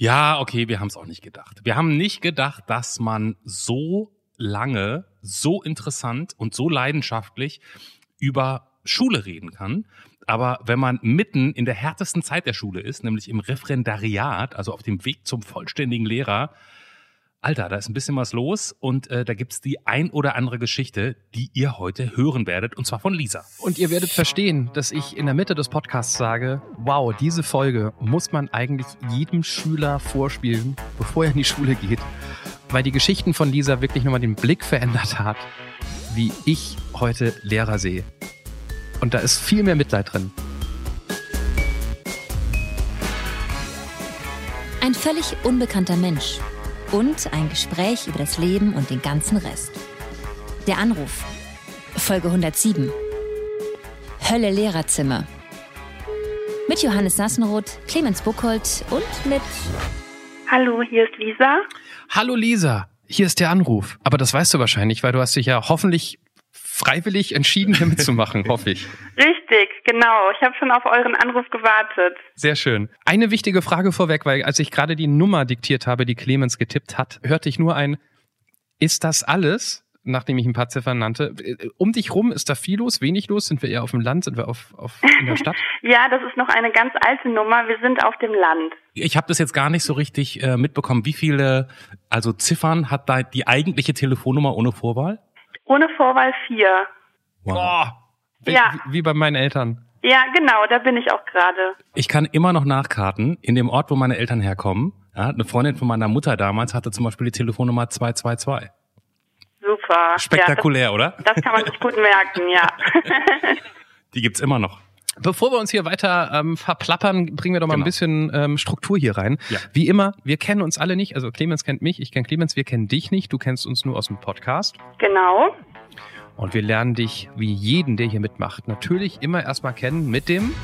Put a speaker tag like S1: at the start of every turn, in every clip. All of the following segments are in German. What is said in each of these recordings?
S1: Ja, okay, wir haben es auch nicht gedacht. Wir haben nicht gedacht, dass man so lange, so interessant und so leidenschaftlich über Schule reden kann. Aber wenn man mitten in der härtesten Zeit der Schule ist, nämlich im Referendariat, also auf dem Weg zum vollständigen Lehrer, Alter, da ist ein bisschen was los und äh, da gibt's die ein oder andere Geschichte, die ihr heute hören werdet, und zwar von Lisa.
S2: Und ihr werdet verstehen, dass ich in der Mitte des Podcasts sage, wow, diese Folge muss man eigentlich jedem Schüler vorspielen, bevor er in die Schule geht, weil die Geschichten von Lisa wirklich nochmal den Blick verändert hat, wie ich heute Lehrer sehe. Und da ist viel mehr Mitleid drin.
S3: Ein völlig unbekannter Mensch und ein Gespräch über das Leben und den ganzen Rest. Der Anruf. Folge 107. Hölle Lehrerzimmer. Mit Johannes Nassenroth, Clemens Buchholz und mit.
S4: Hallo, hier ist Lisa.
S2: Hallo Lisa, hier ist der Anruf. Aber das weißt du wahrscheinlich, weil du hast dich ja hoffentlich freiwillig entschieden, hier mitzumachen, hoffe ich.
S4: Richtig, genau. Ich habe schon auf euren Anruf gewartet.
S2: Sehr schön. Eine wichtige Frage vorweg, weil als ich gerade die Nummer diktiert habe, die Clemens getippt hat, hörte ich nur ein, ist das alles? Nachdem ich ein paar Ziffern nannte. Um dich rum ist da viel los, wenig los? Sind wir eher auf dem Land? Sind wir auf, auf in der Stadt?
S4: ja, das ist noch eine ganz alte Nummer. Wir sind auf dem Land.
S1: Ich habe das jetzt gar nicht so richtig äh, mitbekommen. Wie viele, also Ziffern hat da die eigentliche Telefonnummer ohne Vorwahl?
S4: Ohne Vorwahl 4.
S2: Wow. Boah, wie,
S4: Ja.
S2: wie, bei meinen Eltern.
S4: Ja, genau, da bin ich auch gerade.
S1: Ich kann immer noch nachkarten, in dem Ort, wo meine Eltern herkommen. Ja, eine Freundin von meiner Mutter damals hatte zum Beispiel die Telefonnummer 222.
S4: Super.
S1: Spektakulär,
S4: ja,
S1: oder?
S4: das, das kann man sich gut merken, ja.
S1: Die gibt's immer noch.
S2: Bevor wir uns hier weiter ähm, verplappern, bringen wir doch mal
S1: Genau.
S2: ein bisschen ähm, Struktur hier rein.
S1: Ja.
S2: Wie immer, wir kennen uns alle nicht. Also Clemens kennt mich, ich kenne Clemens, wir kennen dich nicht. Du kennst uns nur aus dem Podcast.
S4: genau.
S2: Und wir lernen dich, wie jeden, der hier mitmacht, natürlich immer erstmal kennen mit dem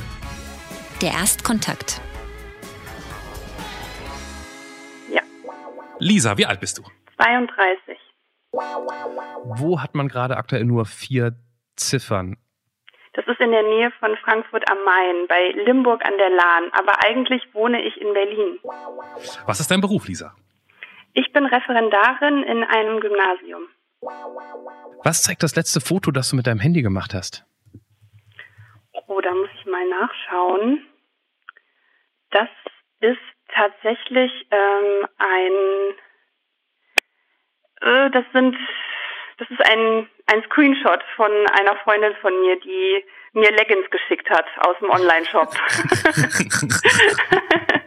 S3: Der Erstkontakt.
S4: Ja.
S1: Lisa, wie alt bist du?
S4: 32.
S2: Wo hat man gerade aktuell nur vier Ziffern?
S4: Das ist in der Nähe von Frankfurt am Main, bei Limburg an der Lahn. Aber eigentlich wohne ich in Berlin.
S1: Was ist dein Beruf, Lisa?
S4: Ich bin Referendarin in einem Gymnasium.
S2: Was zeigt das letzte Foto, das du mit deinem Handy gemacht hast?
S4: Oh, da muss ich mal nachschauen. Das ist tatsächlich ähm, ein. Äh, das sind. Das ist ein, ein Screenshot von einer Freundin von mir, die mir Leggings geschickt hat aus dem Online-Shop.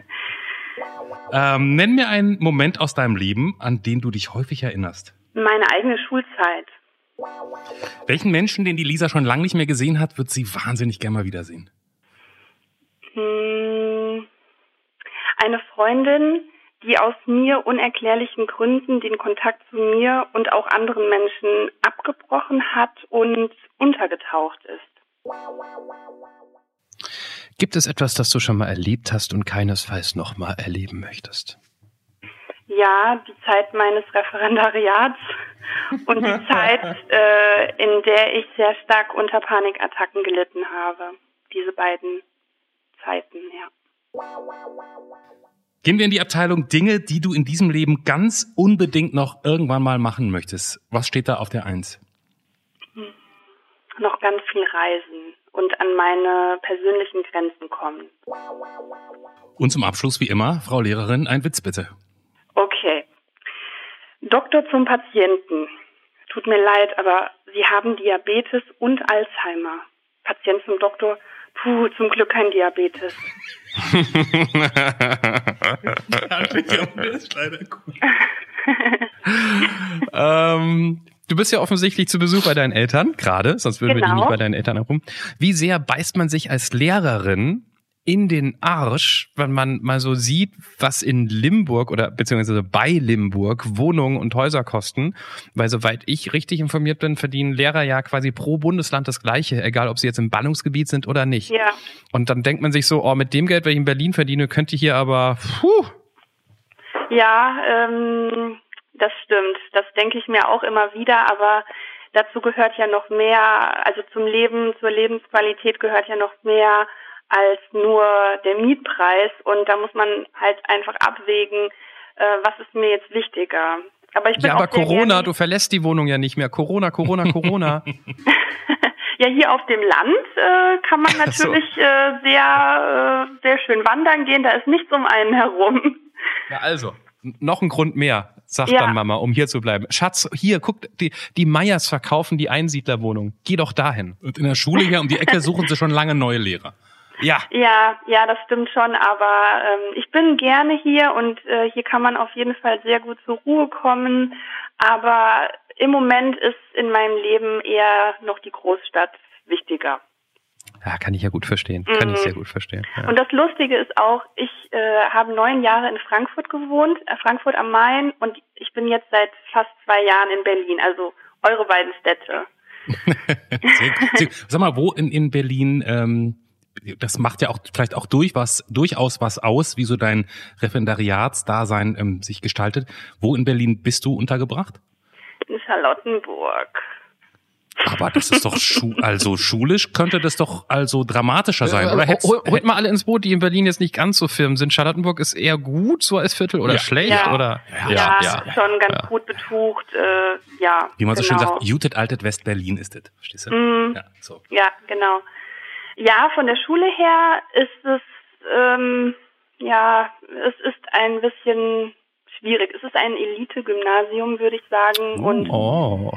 S1: Ähm, nenn mir einen Moment aus deinem Leben, an den du dich häufig erinnerst.
S4: Meine eigene Schulzeit.
S1: Welchen Menschen, den die Lisa schon lange nicht mehr gesehen hat, wird sie wahnsinnig gerne mal wiedersehen?
S4: Hm, eine Freundin, die aus mir unerklärlichen Gründen den Kontakt zu mir und auch anderen Menschen abgebrochen hat und untergetaucht ist.
S2: Gibt es etwas, das du schon mal erlebt hast und keinesfalls nochmal erleben möchtest?
S4: Ja, die Zeit meines Referendariats und die Zeit, äh, in der ich sehr stark unter Panikattacken gelitten habe. Diese beiden Zeiten, ja.
S1: Gehen wir in die Abteilung Dinge, die du in diesem Leben ganz unbedingt noch irgendwann mal machen möchtest. Was steht da auf der Eins?
S4: Noch ganz viel reisen und an meine persönlichen Grenzen kommen.
S1: Und zum Abschluss, wie immer, Frau Lehrerin, ein Witz bitte.
S4: Okay. Doktor zum Patienten. Tut mir leid, aber Sie haben Diabetes und Alzheimer. Patient zum Doktor. Puh, zum Glück kein Diabetes.
S2: Ähm, du bist ja offensichtlich zu Besuch bei deinen Eltern, gerade, sonst würden wir dich
S4: Genau.
S2: nicht bei deinen Eltern herum. Wie sehr beißt man sich als Lehrerin in den Arsch, wenn man mal so sieht, was in Limburg oder beziehungsweise bei Limburg Wohnungen und Häuser kosten? Weil soweit ich richtig informiert bin, verdienen Lehrer ja quasi pro Bundesland das Gleiche, egal ob sie jetzt im Ballungsgebiet sind oder nicht.
S4: Ja,
S2: Und dann denkt man sich so, oh, mit dem Geld, was ich in Berlin verdiene, könnte ich hier aber, puh,
S4: ja, ähm, das stimmt. Das denke ich mir auch immer wieder, aber dazu gehört ja noch mehr, also zum Leben, zur Lebensqualität gehört ja noch mehr als nur der Mietpreis und da muss man halt einfach abwägen, äh, was ist mir jetzt wichtiger.
S2: Aber ich bin ja, aber Corona, du verlässt die Wohnung ja nicht mehr. Corona, Corona, Corona.
S4: ja, hier auf dem Land äh, kann man natürlich so. äh, sehr, äh, sehr schön wandern gehen. Da ist nichts um einen herum.
S2: Ja, also, noch ein Grund mehr, sagt ja. dann Mama, um hier zu bleiben. Schatz, hier, guck, die, die Meyers verkaufen die Einsiedlerwohnung. Geh doch dahin.
S1: Und in der Schule hier um die Ecke suchen sie schon lange neue Lehrer.
S4: Ja. Ja, ja, das stimmt schon, aber ähm, ich bin gerne hier und äh, hier kann man auf jeden Fall sehr gut zur Ruhe kommen. Aber im Moment ist in meinem Leben eher noch die Großstadt wichtiger.
S2: Ja, kann ich ja gut verstehen. Kann mhm. ich sehr gut verstehen. Ja.
S4: Und das Lustige ist auch, ich äh, habe neun Jahre in Frankfurt gewohnt, äh, Frankfurt am Main, und ich bin jetzt seit fast zwei Jahren in Berlin, also eure beiden Städte.
S1: sehr, sehr, sag mal, wo in, in Berlin ähm, das macht ja auch vielleicht auch durch was, durchaus was aus, wie so dein Referendariatsdasein ähm, sich gestaltet. Wo in Berlin bist du untergebracht?
S4: In Charlottenburg.
S1: Aber das ist doch schu also schulisch könnte das doch also dramatischer sein, oder?
S2: Hätt's, Hol, holt mal alle ins Boot, die in Berlin jetzt nicht ganz so firm sind. Charlottenburg ist eher gut so als Viertel oder ja. schlecht
S4: ja.
S2: oder?
S4: Ja, ja, ja. schon ganz gut betucht. Äh, ja.
S1: Wie man genau. so schön genau. sagt, Jutet altet West-Berlin ist es. Verstehst du?
S4: Mm, ja, so. ja, genau. Ja, von der Schule her ist es, ähm, ja, es ist ein bisschen schwierig. Es ist ein Elite-Gymnasium, würde ich sagen. Und
S2: oh,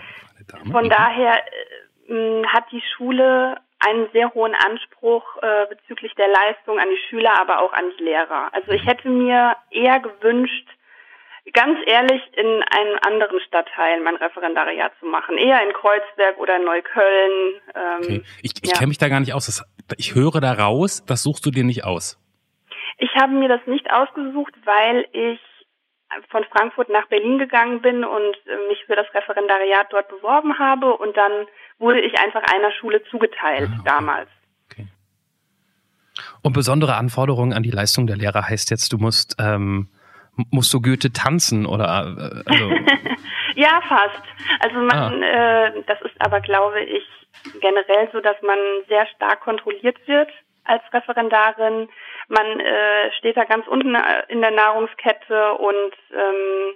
S4: von daher äh, hat die Schule einen sehr hohen Anspruch äh, bezüglich der Leistung an die Schüler, aber auch an die Lehrer. Also ich hätte mir eher gewünscht, ganz ehrlich in einem anderen Stadtteil mein Referendariat zu machen. Eher in Kreuzberg oder Neukölln.
S1: Ähm, okay. Ich, ich ja. kenne mich da gar nicht aus. Das, ich höre da raus, das suchst du dir nicht aus.
S4: Ich habe mir das nicht ausgesucht, weil ich von Frankfurt nach Berlin gegangen bin und äh, mich für das Referendariat dort beworben habe und dann wurde ich einfach einer Schule zugeteilt ah, okay. damals. Okay.
S2: Und besondere Anforderungen an die Leistung der Lehrer heißt jetzt, du musst ähm, musst du Goethe tanzen oder
S4: äh, also Ja, fast. Also man ah. äh, das ist aber glaube ich generell so, dass man sehr stark kontrolliert wird als Referendarin. Man äh, steht da ganz unten äh, in der Nahrungskette und ähm,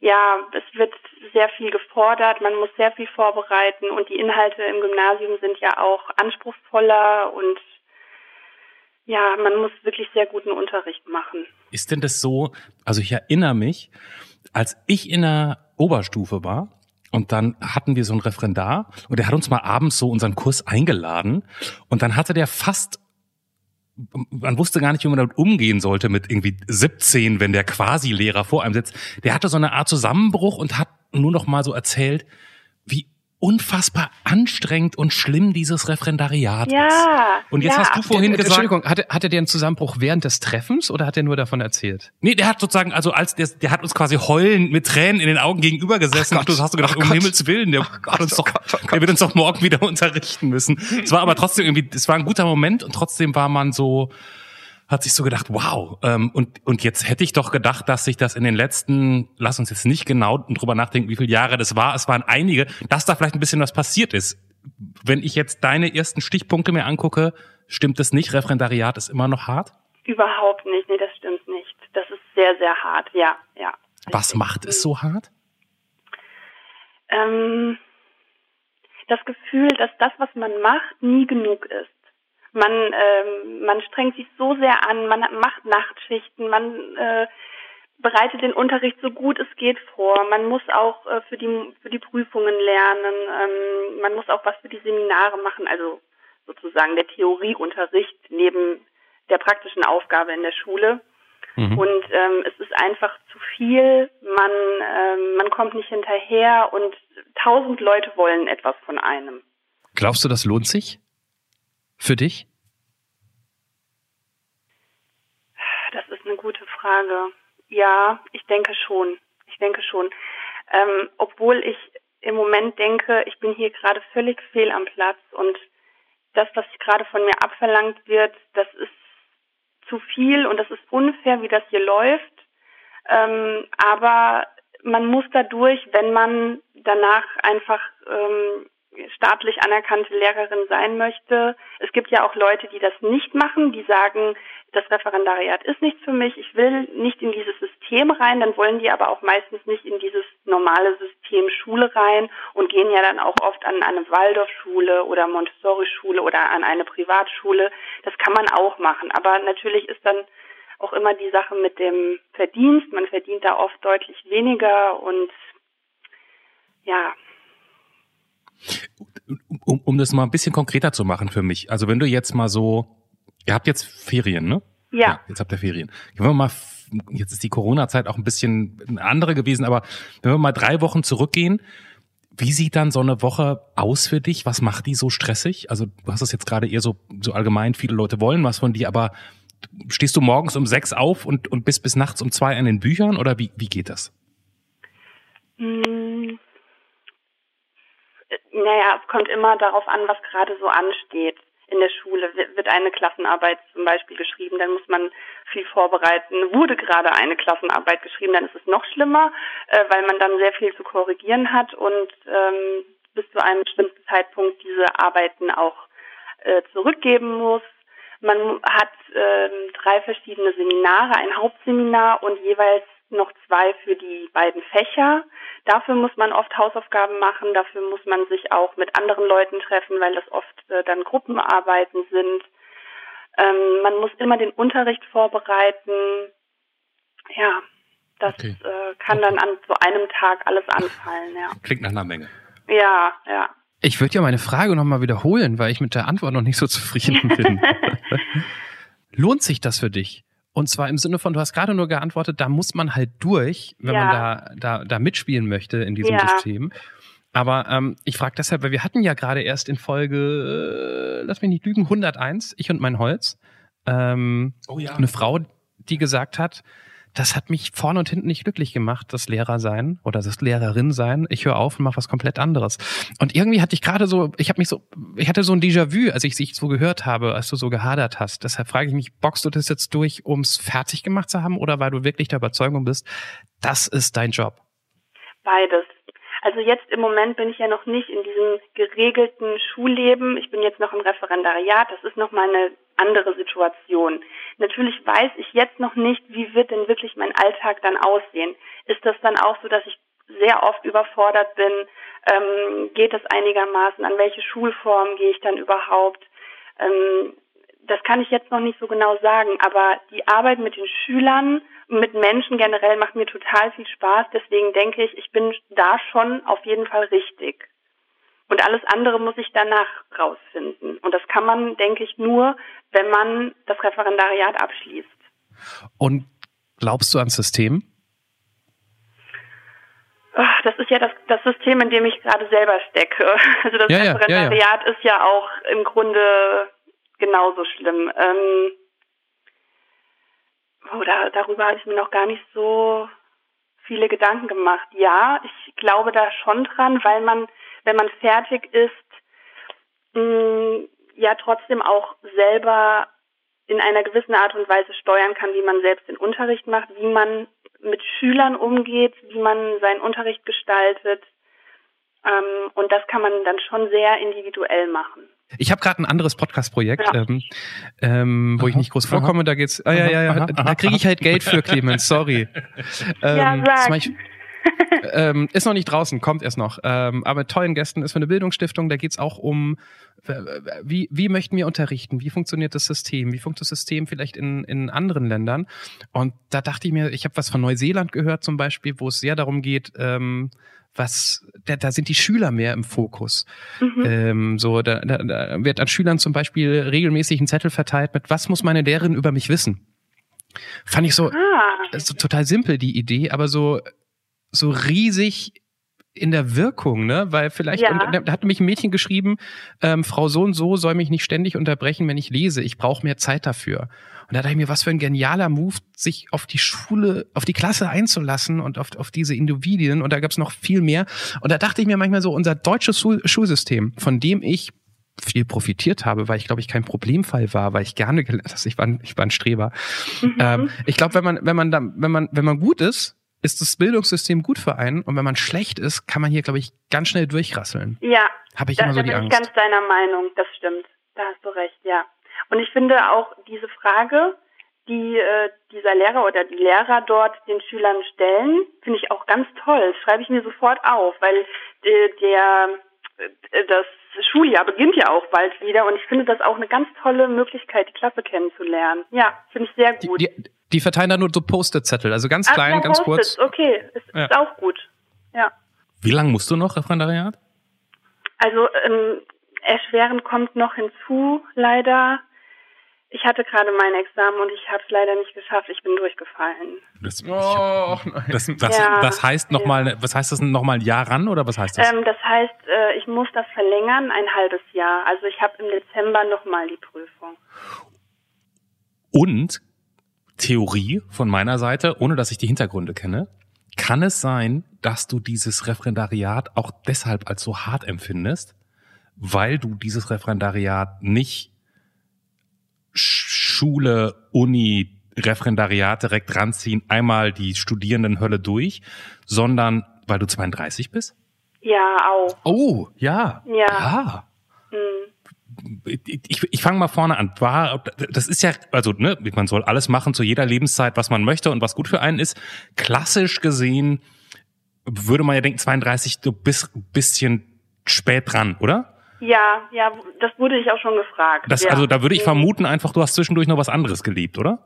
S4: ja, es wird sehr viel gefordert, man muss sehr viel vorbereiten und die Inhalte im Gymnasium sind ja auch anspruchsvoller und ja, man muss wirklich sehr guten Unterricht machen.
S1: Ist denn das so, also ich erinnere mich, als ich in der Oberstufe war, und dann hatten wir so einen Referendar und der hat uns mal abends so unseren Kurs eingeladen und dann hatte der fast man wusste gar nicht, wie man damit umgehen sollte mit irgendwie 17, wenn der quasi Lehrer vor einem sitzt. Der hatte so eine Art Zusammenbruch und hat nur noch mal so erzählt, unfassbar anstrengend und schlimm dieses Referendariat
S4: ja,
S1: ist. Und jetzt
S4: ja.
S1: hast du vorhin gesagt.
S2: Entschuldigung, hatte, hatte der einen Zusammenbruch während des Treffens oder hat er nur davon erzählt?
S1: Nee, der hat sozusagen, also als der, der hat uns quasi heulend mit Tränen in den Augen gegenüber gesessen und du hast du gedacht, um Himmels Willen, der, Gott, uns oh doch, Gott, oh der wird uns doch morgen wieder unterrichten müssen. Es war aber trotzdem irgendwie, es war ein guter Moment und trotzdem war man so, hat sich so gedacht, wow. Ähm, und, und jetzt hätte ich doch gedacht, dass sich das in den letzten, lass uns jetzt nicht genau drüber nachdenken, wie viele Jahre das war, es waren einige, dass da vielleicht ein bisschen was passiert ist. Wenn ich jetzt deine ersten Stichpunkte mir angucke, stimmt das nicht? Referendariat ist immer noch hart?
S4: Überhaupt nicht, nee, das stimmt nicht. Das ist sehr, sehr hart, ja, ja.
S1: Was macht es so hart?
S4: Ähm, das Gefühl, dass das, was man macht, nie genug ist. Man, ähm, man strengt sich so sehr an, man macht Nachtschichten, man äh, bereitet den Unterricht so gut es geht vor. Man muss auch äh, für die für die Prüfungen lernen. Ähm, man muss auch was für die Seminare machen, also sozusagen der Theorieunterricht neben der praktischen Aufgabe in der Schule. Mhm. Und ähm, es ist einfach zu viel. Man ähm, man kommt nicht hinterher und tausend Leute wollen etwas von einem.
S2: Glaubst du, das lohnt sich? Für dich?
S4: Das ist eine gute Frage. Ja, ich denke schon. Ich denke schon. Ähm, obwohl ich im Moment denke, ich bin hier gerade völlig fehl am Platz und das, was gerade von mir abverlangt wird, das ist zu viel und das ist unfair, wie das hier läuft. Ähm, aber man muss dadurch, wenn man danach einfach ähm, staatlich anerkannte Lehrerin sein möchte. Es gibt ja auch Leute, die das nicht machen, die sagen, das Referendariat ist nichts für mich, ich will nicht in dieses System rein, dann wollen die aber auch meistens nicht in dieses normale System Schule rein und gehen ja dann auch oft an eine Waldorfschule oder Montessori-Schule oder an eine Privatschule. Das kann man auch machen, aber natürlich ist dann auch immer die Sache mit dem Verdienst. Man verdient da oft deutlich weniger und ja.
S1: Um, um das mal ein bisschen konkreter zu machen für mich. Also wenn du jetzt mal so, ihr habt jetzt Ferien, ne?
S4: Ja. ja
S1: jetzt habt ihr Ferien. Wenn wir mal, jetzt ist die Corona-Zeit auch ein bisschen eine andere gewesen, aber wenn wir mal drei Wochen zurückgehen, wie sieht dann so eine Woche aus für dich? Was macht die so stressig? Also du hast es jetzt gerade eher so, so allgemein, viele Leute wollen was von dir, aber stehst du morgens um sechs auf und, und bist bis nachts um zwei an den Büchern oder wie, wie geht das?
S4: Hm. Naja, es kommt immer darauf an, was gerade so ansteht. In der Schule wird eine Klassenarbeit zum Beispiel geschrieben, dann muss man viel vorbereiten. Wurde gerade eine Klassenarbeit geschrieben, dann ist es noch schlimmer, äh, weil man dann sehr viel zu korrigieren hat und ähm, bis zu einem bestimmten Zeitpunkt diese Arbeiten auch äh, zurückgeben muss. Man hat ähm, drei verschiedene Seminare, ein Hauptseminar und jeweils noch zwei für die beiden Fächer. Dafür muss man oft Hausaufgaben machen, dafür muss man sich auch mit anderen Leuten treffen, weil das oft äh, dann Gruppenarbeiten sind. Ähm, man muss immer den Unterricht vorbereiten. Ja, das okay. äh, kann okay. dann an so einem Tag alles anfallen. Ja.
S1: Klingt nach einer Menge.
S4: Ja, ja.
S2: Ich würde ja meine Frage nochmal wiederholen, weil ich mit der Antwort noch nicht so zufrieden bin. Lohnt sich das für dich? Und zwar im Sinne von, du hast gerade nur geantwortet, da muss man halt durch, wenn ja. man da, da, da mitspielen möchte in diesem ja. System. Aber ähm, ich frage deshalb, weil wir hatten ja gerade erst in Folge, äh, lass mich nicht lügen, 101, ich und mein Holz, ähm, oh ja. eine Frau, die gesagt hat, das hat mich vorne und hinten nicht glücklich gemacht, das Lehrer sein oder das Lehrerin sein. Ich höre auf und mache was komplett anderes. Und irgendwie hatte ich gerade so, ich habe mich so, ich hatte so ein Déjà-vu, als ich dich so gehört habe, als du so gehadert hast. Deshalb frage ich mich, boxst du das jetzt durch, ums fertig gemacht zu haben oder weil du wirklich der Überzeugung bist, das ist dein Job?
S4: Beides. Also jetzt im Moment bin ich ja noch nicht in diesem geregelten Schulleben. Ich bin jetzt noch im Referendariat. Das ist noch mal eine andere Situation. Natürlich weiß ich jetzt noch nicht, wie wird denn wirklich mein Alltag dann aussehen. Ist das dann auch so, dass ich sehr oft überfordert bin? Ähm, geht das einigermaßen? An welche Schulform gehe ich dann überhaupt? Ähm, das kann ich jetzt noch nicht so genau sagen, aber die Arbeit mit den Schülern mit Menschen generell macht mir total viel Spaß. Deswegen denke ich, ich bin da schon auf jeden Fall richtig. Und alles andere muss ich danach rausfinden. Und das kann man, denke ich, nur, wenn man das Referendariat abschließt.
S2: Und glaubst du ans System?
S4: Das ist ja das, das System, in dem ich gerade selber stecke. Also das ja, Referendariat ja, ja, ist ja auch im Grunde genauso schlimm. Ähm, oh, da, darüber habe ich mir noch gar nicht so viele Gedanken gemacht. Ja, ich glaube da schon dran, weil man, wenn man fertig ist, mh, mm, ja trotzdem auch selber in einer gewissen Art und Weise steuern kann, wie man selbst den Unterricht macht, wie man mit Schülern umgeht, wie man seinen Unterricht gestaltet. Ähm, und das kann man dann schon sehr individuell machen.
S2: Ich habe gerade ein anderes Podcast-Projekt, ja. ähm, ähm, wo aha, ich nicht groß vorkomme. Aha, da geht's. Ah, ja, ja, ja. Aha, da kriege ich halt Geld für, Clemens. Sorry.
S4: Ähm, ja, sag.
S2: Ähm, ist noch nicht draußen, kommt erst noch. Ähm, aber mit tollen Gästen ist für eine Bildungsstiftung. Da geht's auch um, wie, wie möchten wir unterrichten? Wie funktioniert das System? Wie funktioniert das System vielleicht in, in anderen Ländern? Und da dachte ich mir, ich habe was von Neuseeland gehört zum Beispiel, wo es sehr darum geht, ähm, was, da, da sind die Schüler mehr im Fokus. Mhm. Ähm, so, da, da, da wird an Schülern zum Beispiel regelmäßig ein Zettel verteilt mit, was muss meine Lehrerin über mich wissen? Fand ich so, ah. so total simpel, die Idee, aber so, so riesig in der Wirkung, ne? Weil vielleicht, ja. und, da hat mich ein Mädchen geschrieben, ähm, Frau so und so soll mich nicht ständig unterbrechen, wenn ich lese. Ich brauche mehr Zeit dafür. Und da dachte ich mir, was für ein genialer Move, sich auf die Schule, auf die Klasse einzulassen und auf, auf diese Individuen. Und da gab es noch viel mehr. Und da dachte ich mir manchmal so, unser deutsches Schulsystem, von dem ich viel profitiert habe, weil ich glaube ich kein Problemfall war, weil ich gerne gelernt habe. Ich war, ich war ein Streber. Mhm. Ähm, ich glaube, wenn man wenn man da, wenn man wenn man gut ist, ist das Bildungssystem gut für einen und wenn man schlecht ist, kann man hier, glaube ich, ganz schnell durchrasseln.
S4: Ja,
S2: Habe ich
S4: da,
S2: immer so
S4: da
S2: die
S4: bin
S2: Angst.
S4: ich ganz deiner Meinung, das stimmt. Da hast du recht, ja. Und ich finde auch diese Frage, die äh, dieser Lehrer oder die Lehrer dort den Schülern stellen, finde ich auch ganz toll. Das schreibe ich mir sofort auf, weil äh, der äh, das Schuljahr beginnt ja auch bald wieder und ich finde das auch eine ganz tolle Möglichkeit, die Klasse kennenzulernen. Ja, finde ich sehr
S2: Die,
S4: gut.
S2: die, die verteilen da nur so Post-it-Zettel, also ganz
S4: Ah,
S2: klein,
S4: ja,
S2: ganz kurz.
S4: Okay, ist,
S2: Ja.
S4: ist auch gut. Ja.
S1: Wie lange musst du noch Referendariat?
S4: Also ähm, erschwerend kommt noch hinzu, leider. Ich hatte gerade mein Examen und ich habe es leider nicht geschafft. Ich bin durchgefallen.
S1: Das,
S2: Oh, nein.
S1: das, das,
S4: Ja,
S1: das heißt noch
S4: ja.
S1: mal, was heißt das noch mal ein Jahr ran oder was heißt das?
S4: Ähm, das heißt, äh, ich muss das verlängern, ein halbes Jahr. Also ich habe im Dezember nochmal die Prüfung.
S1: Und Theorie von meiner Seite, ohne dass ich die Hintergründe kenne, kann es sein, dass du dieses Referendariat auch deshalb als so hart empfindest, weil du dieses Referendariat nicht Schule, Uni, Referendariat direkt ranziehen, einmal die Studierendenhölle durch, sondern weil du 32 bist?
S4: Ja, auch.
S2: Oh, ja.
S4: Ja.
S2: Ah.
S4: Hm.
S1: ich, ich fange mal vorne an. War, das ist ja, also ne, man soll alles machen zu jeder Lebenszeit, was man möchte und was gut für einen ist. Klassisch gesehen würde man ja denken, 32, du bist ein bisschen spät dran, oder?
S4: Ja, ja, das wurde ich auch schon gefragt.
S1: Das,
S4: ja.
S1: Also da würde ich vermuten, einfach du hast zwischendurch noch was anderes gelebt, oder?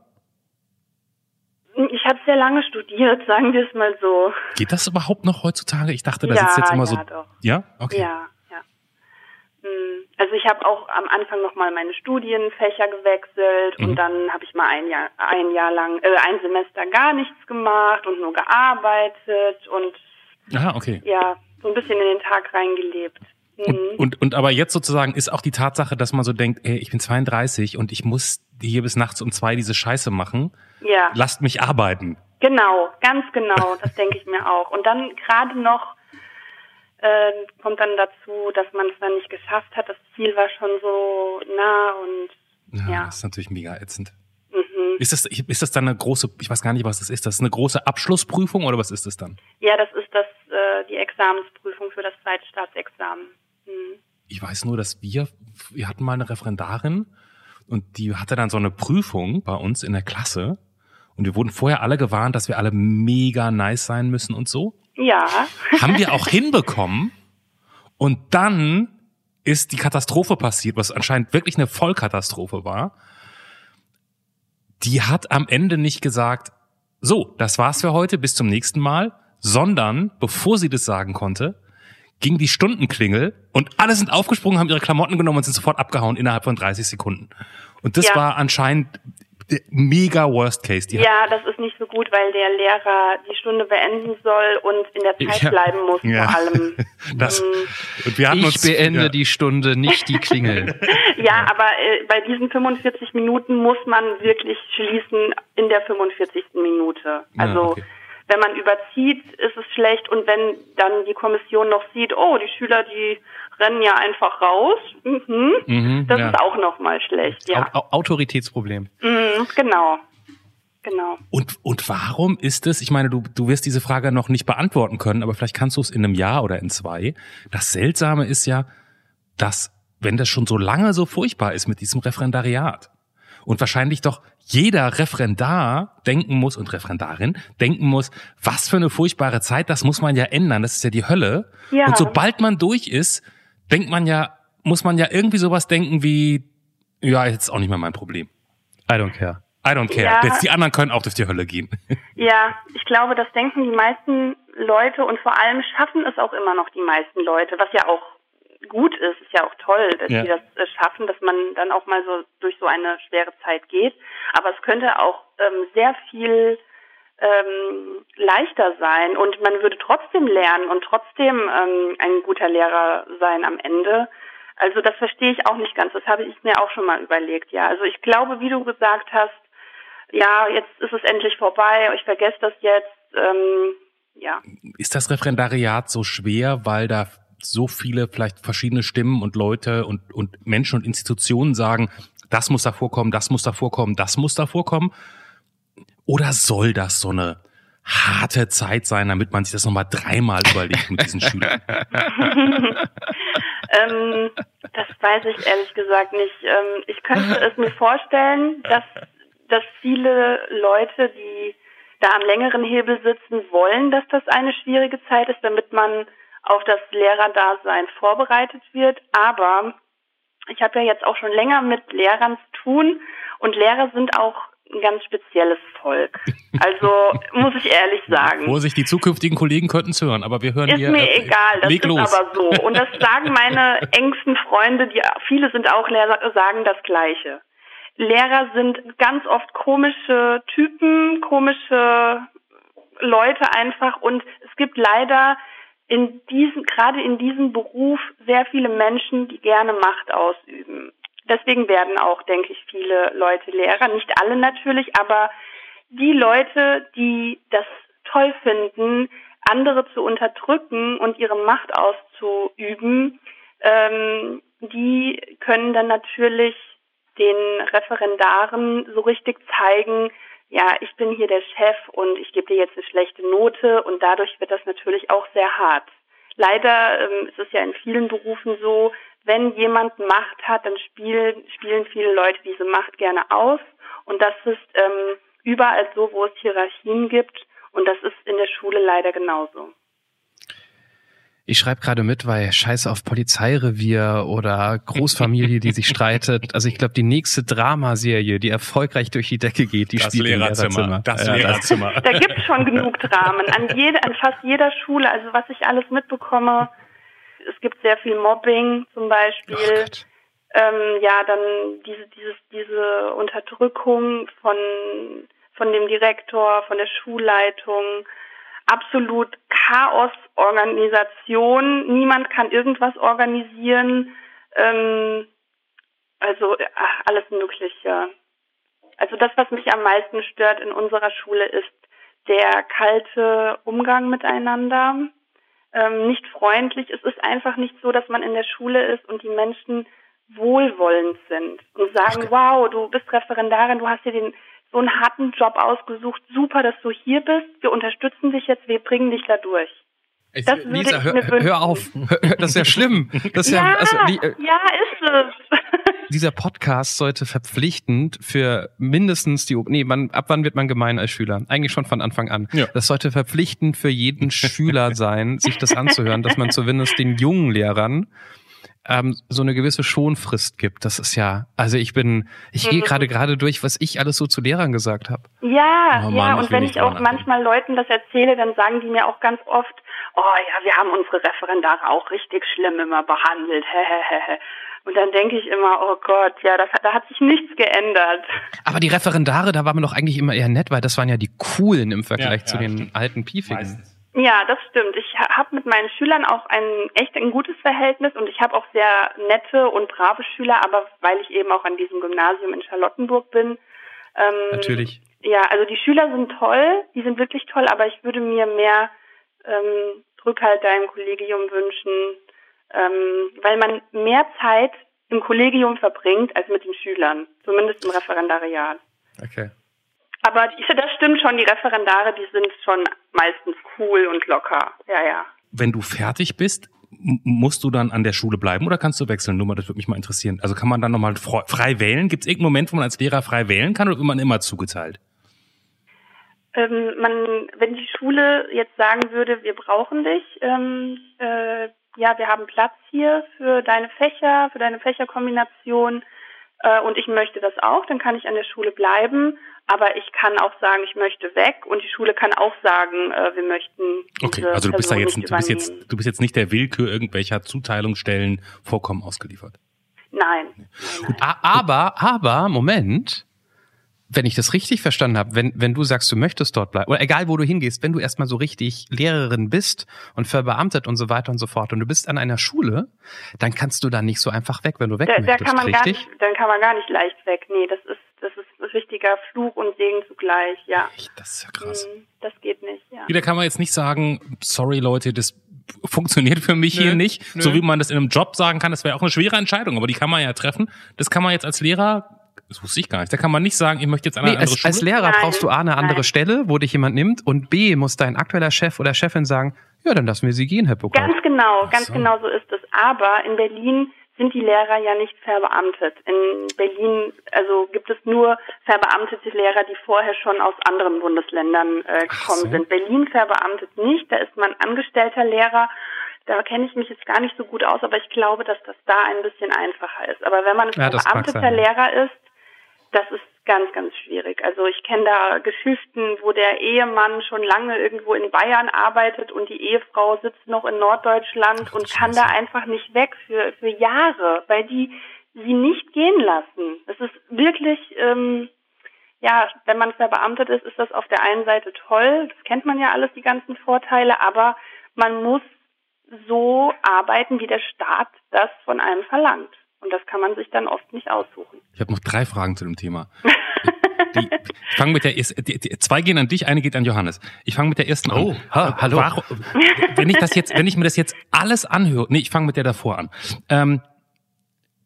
S4: Ich habe sehr lange studiert, sagen wir es mal so.
S1: Geht das überhaupt noch heutzutage? Ich dachte, da
S4: Ja,
S1: sitzt jetzt immer
S4: ja,
S1: so.
S4: doch.
S1: Ja, okay.
S4: Ja, ja. Hm, Also ich habe auch am Anfang nochmal meine Studienfächer gewechselt
S1: Mhm.
S4: und dann habe ich mal ein Jahr, ein Jahr lang, äh, ein Semester gar nichts gemacht und nur gearbeitet und
S1: Aha, okay.
S4: ja, so ein bisschen in den Tag reingelebt.
S1: Und,
S4: Mhm.
S1: und, und aber jetzt sozusagen ist auch die Tatsache, dass man so denkt, ey, ich bin 32 und ich muss hier bis nachts um zwei diese Scheiße machen.
S4: Ja,
S1: Lasst mich arbeiten.
S4: genau, ganz genau, das denke ich mir auch. Und dann gerade noch äh, kommt dann dazu, dass man es dann nicht geschafft hat. Das Ziel war schon so nah und
S1: Ja,
S4: Ja.
S1: das ist natürlich mega ätzend.
S4: mhm.
S1: Ist das, ist das dann eine große, ich weiß gar nicht, was das ist, das ist eine große Abschlussprüfung oder was ist das dann?
S4: Ja, das ist das äh, die Examensprüfung für das Zweitstaatsexamen.
S1: Ich weiß nur, dass wir, wir hatten mal eine Referendarin und die hatte dann so eine Prüfung bei uns in der Klasse und wir wurden vorher alle gewarnt, dass wir alle mega nice sein müssen und so.
S4: Ja,
S1: Haben wir auch hinbekommen und dann ist die Katastrophe passiert, was anscheinend wirklich eine Vollkatastrophe war. Die hat am Ende nicht gesagt, so, das war's für heute, bis zum nächsten Mal, sondern bevor sie das sagen konnte, ging die Stundenklingel und alle sind aufgesprungen, haben ihre Klamotten genommen und sind sofort abgehauen innerhalb von 30 Sekunden. Und das
S4: Ja.
S1: war anscheinend der mega Worst Case. Die
S4: ja, das ist nicht so gut, weil der Lehrer die Stunde beenden soll und in der Zeit
S1: Ja.
S4: bleiben muss
S1: Ja.
S4: vor allem.
S1: das,
S4: Hm.
S1: und wir hatten
S2: Ich
S1: uns,
S2: beende
S1: ja.
S2: die Stunde, nicht die Klingel.
S4: Ja, aber äh, bei diesen 45 Minuten muss man wirklich schließen in der 45. Minute.
S1: Ja,
S4: Also
S1: okay.
S4: Wenn man überzieht, ist es schlecht und wenn dann die Kommission noch sieht, oh, die Schüler, die rennen ja einfach raus, mhm,
S1: Mhm,
S4: das
S1: ja.
S4: ist auch noch mal schlecht. Ja,
S2: Au Au Autoritätsproblem.
S4: mhm, genau, genau.
S1: Und, und warum ist es, ich meine, du, du wirst diese Frage noch nicht beantworten können, aber vielleicht kannst du es in einem Jahr oder in zwei. Das Seltsame ist ja, dass, wenn das schon so lange so furchtbar ist mit diesem Referendariat und wahrscheinlich doch jeder Referendar denken muss und Referendarin denken muss, was für eine furchtbare Zeit, das muss man ja ändern, das ist ja die Hölle.
S4: Ja.
S1: Und sobald man durch ist, denkt man ja, muss man ja irgendwie sowas denken wie, ja, jetzt ist auch nicht mehr mein Problem.
S2: I don't care.
S1: I don't care.
S4: Ja.
S1: Jetzt die anderen können auch durch die Hölle gehen.
S4: Ja, ich glaube, das denken die meisten Leute und vor allem schaffen es auch immer noch die meisten Leute, was ja auch gut ist, ist ja auch toll, dass
S1: Ja.
S4: sie das äh, schaffen, dass man dann auch mal so durch so eine schwere Zeit geht. Aber es könnte auch ähm, sehr viel ähm, leichter sein und man würde trotzdem lernen und trotzdem ähm, ein guter Lehrer sein am Ende. Also das verstehe ich auch nicht ganz. Das habe ich mir auch schon mal überlegt. Ja, also ich glaube, wie du gesagt hast, ja, jetzt ist es endlich vorbei. Ich vergesse das jetzt. Ähm, ja,
S1: Ist das Referendariat so schwer, weil da so viele vielleicht verschiedene Stimmen und Leute und, und Menschen und Institutionen sagen, das muss da vorkommen, das muss da vorkommen, das muss da vorkommen? Oder soll das so eine harte Zeit sein, damit man sich das nochmal dreimal überlegt mit diesen Schülern?
S4: ähm, das weiß ich ehrlich gesagt nicht. Ähm, ich könnte es mir vorstellen, dass, dass viele Leute, die da am längeren Hebel sitzen, wollen, dass das eine schwierige Zeit ist, damit man auf das Lehrerdasein vorbereitet wird. Aber ich habe ja jetzt auch schon länger mit Lehrern zu tun und Lehrer sind auch ein ganz spezielles Volk. Also muss ich ehrlich sagen.
S1: Vorsicht, die zukünftigen Kollegen könnten es hören, aber wir hören
S4: ist
S1: hier.
S4: mir
S1: äh,
S4: egal, das ist
S1: los.
S4: aber so. Und das sagen meine engsten Freunde, die viele sind auch Lehrer, sagen das Gleiche. Lehrer sind ganz oft komische Typen, komische Leute einfach und es gibt leider in diesem, gerade in diesem Beruf sehr viele Menschen, die gerne Macht ausüben. Deswegen werden auch, denke ich, viele Leute Lehrer. Nicht alle natürlich, aber die Leute, die das toll finden, andere zu unterdrücken und ihre Macht auszuüben, ähm, die können dann natürlich den Referendaren so richtig zeigen, ja, ich bin hier der Chef und ich gebe dir jetzt eine schlechte Note und dadurch wird das natürlich auch sehr hart. Leider ähm, ist es ja in vielen Berufen so, wenn jemand Macht hat, dann spielen, spielen viele Leute diese Macht gerne aus und das ist ähm, überall so, wo es Hierarchien gibt und das ist in der Schule leider genauso.
S2: Ich schreibe gerade mit, weil Scheiß auf Polizeirevier oder Großfamilie, die sich streitet. Also ich glaube, die nächste Dramaserie, die erfolgreich durch die Decke geht, die
S1: Das
S2: spielt im
S1: Lehrerzimmer. Das
S2: Ja,
S1: Lehrerzimmer.
S4: Da gibt es schon genug Dramen an jede, an fast jeder Schule. Also was ich alles mitbekomme, es gibt sehr viel Mobbing zum Beispiel.
S2: Oh Gott.
S4: ähm, ja, dann diese, dieses, diese Unterdrückung von, von dem Direktor, von der Schulleitung, absolut Chaos-Organisation. Niemand kann irgendwas organisieren. Ähm, also ach, alles Mögliche. Also das, was mich am meisten stört in unserer Schule, ist der kalte Umgang miteinander. Ähm, nicht freundlich. Es ist einfach nicht so, dass man in der Schule ist und die Menschen wohlwollend sind und sagen, wow, du bist Referendarin, du hast dir den so einen harten Job ausgesucht, super, dass du hier bist, wir unterstützen dich jetzt, wir bringen dich da durch.
S2: Ich,
S4: Das würde
S2: Lisa,
S4: ich
S2: hör, hör auf. Das ist ja schlimm. Das ist ja,
S4: Ja,
S2: also, die, äh,
S4: ja, ist es.
S2: dieser Podcast sollte verpflichtend für mindestens die, nee, man, ab wann wird man gemein als Schüler? Eigentlich schon von Anfang an.
S1: Ja.
S2: Das sollte verpflichtend für jeden Schüler sein, sich das anzuhören, dass man zumindest den jungen Lehrern ähm, so eine gewisse Schonfrist gibt. Das ist ja, also ich bin, ich gehe
S4: Mhm.
S2: gerade gerade durch, was ich alles so zu Lehrern gesagt habe.
S4: Ja,
S1: Oh Mann,
S4: ja, und wenn ich auch manchmal Leuten das erzähle, dann sagen die mir auch ganz oft, oh ja, wir haben unsere Referendare auch richtig schlimm immer behandelt. hehehe. und dann denke ich immer, oh Gott, ja, das, hat- da hat sich nichts geändert.
S2: Aber die Referendare, da war man doch eigentlich immer eher nett, weil das waren ja die coolen im Vergleich
S1: Ja,
S2: zu
S1: ja,
S2: den
S1: stimmt.
S2: alten Piefigen.
S1: Meistens.
S4: Ja, das stimmt. Ich habe mit meinen Schülern auch ein echt ein gutes Verhältnis und ich habe auch sehr nette und brave Schüler, aber weil ich eben auch an diesem Gymnasium in Charlottenburg bin. Ähm,
S2: Natürlich.
S4: Ja, also die Schüler sind toll, die sind wirklich toll, aber ich würde mir mehr ähm, Rückhalt da im Kollegium wünschen, ähm, weil man mehr Zeit im Kollegium verbringt als mit den Schülern, zumindest im Referendariat.
S2: Okay.
S4: Aber ich, das stimmt schon, die Referendare, die sind schon meistens cool und locker. Ja, ja.
S1: Wenn du fertig bist, musst du dann an der Schule bleiben oder kannst du wechseln? Nur mal, das würde mich mal interessieren. Also kann man dann nochmal fre- frei wählen? Gibt es irgendeinen Moment, wo man als Lehrer frei wählen kann oder wird man immer zugeteilt?
S4: Ähm, man, wenn die Schule jetzt sagen würde, wir brauchen dich, ähm, äh, ja, wir haben Platz hier für deine Fächer, für deine Fächerkombination äh, und ich möchte das auch, dann kann ich an der Schule bleiben. Aber ich kann auch sagen, ich möchte weg und die Schule kann auch sagen, äh, wir möchten
S1: Okay, also du bist da jetzt,
S4: nicht
S1: du bist jetzt, du bist jetzt nicht der Willkür irgendwelcher Zuteilungsstellen vollkommen ausgeliefert.
S4: Nein. nein.
S2: A- Aber, aber, Moment. Wenn ich das richtig verstanden habe, wenn, wenn du sagst, du möchtest dort bleiben, oder egal wo du hingehst, wenn du erstmal so richtig Lehrerin bist und verbeamtet und so weiter und so fort und du bist an einer Schule, dann kannst du da nicht so einfach weg, wenn du weg
S4: Da, da
S2: möchtest,
S4: kann man gar
S2: richtig?
S4: nicht, dann kann man gar nicht leicht weg. Nee, das ist das ist ein richtiger Fluch und Segen zugleich, ja.
S1: Echt, Das ist ja krass.
S4: Mm, Das geht nicht, ja.
S1: Wieder kann man jetzt nicht sagen, sorry Leute, das funktioniert für mich
S2: Nö,
S1: hier nicht.
S2: nö.
S1: So wie man das in einem Job sagen kann, das wäre auch eine schwere Entscheidung, aber die kann man ja treffen. Das kann man jetzt als Lehrer Das wusste ich gar nicht. Da kann man nicht sagen, ich möchte jetzt eine
S2: Nee,
S1: andere
S2: als,
S1: Schule.
S2: als Lehrer
S4: Nein,
S2: brauchst du A, eine andere
S4: nein.
S2: Stelle, wo dich jemand nimmt und B, muss dein aktueller Chef oder Chefin sagen, ja, dann lassen wir sie gehen, Herr Buckert.
S4: Ganz genau,
S1: Ach
S4: ganz
S1: so.
S4: genau so ist es. Aber in Berlin sind die Lehrer ja nicht verbeamtet. In Berlin, also gibt es nur verbeamtete Lehrer, die vorher schon aus anderen Bundesländern äh, gekommen
S1: so.
S4: sind. Berlin verbeamtet nicht, da ist man angestellter Lehrer. Da kenne ich mich jetzt gar nicht so gut aus, aber ich glaube, dass das da ein bisschen einfacher ist. Aber wenn man ein
S2: Ja,
S4: verbeamteter. Lehrer ist, das ist ganz, ganz schwierig. Also ich kenne da Geschichten, wo der Ehemann schon lange irgendwo in Bayern arbeitet und die Ehefrau sitzt noch in Norddeutschland
S1: Ach,
S4: und kann da einfach nicht weg für, für Jahre, weil die sie nicht gehen lassen. Das ist wirklich, ähm, ja, wenn man verbeamtet ist, ist das auf der einen Seite toll, das kennt man ja alles, die ganzen Vorteile, aber man muss so arbeiten, wie der Staat das von einem verlangt. Und das kann man sich dann oft nicht aussuchen.
S1: Ich habe noch drei Fragen zu dem Thema. Die, ich fange mit der ersten, die, die, zwei gehen an dich, eine geht an Johannes. Ich fange mit der ersten
S2: Oh,
S1: an.
S2: ha, hallo.
S1: Warum, wenn ich das jetzt, wenn ich mir das jetzt alles anhöre, nee, ich fange mit der davor an. Ähm,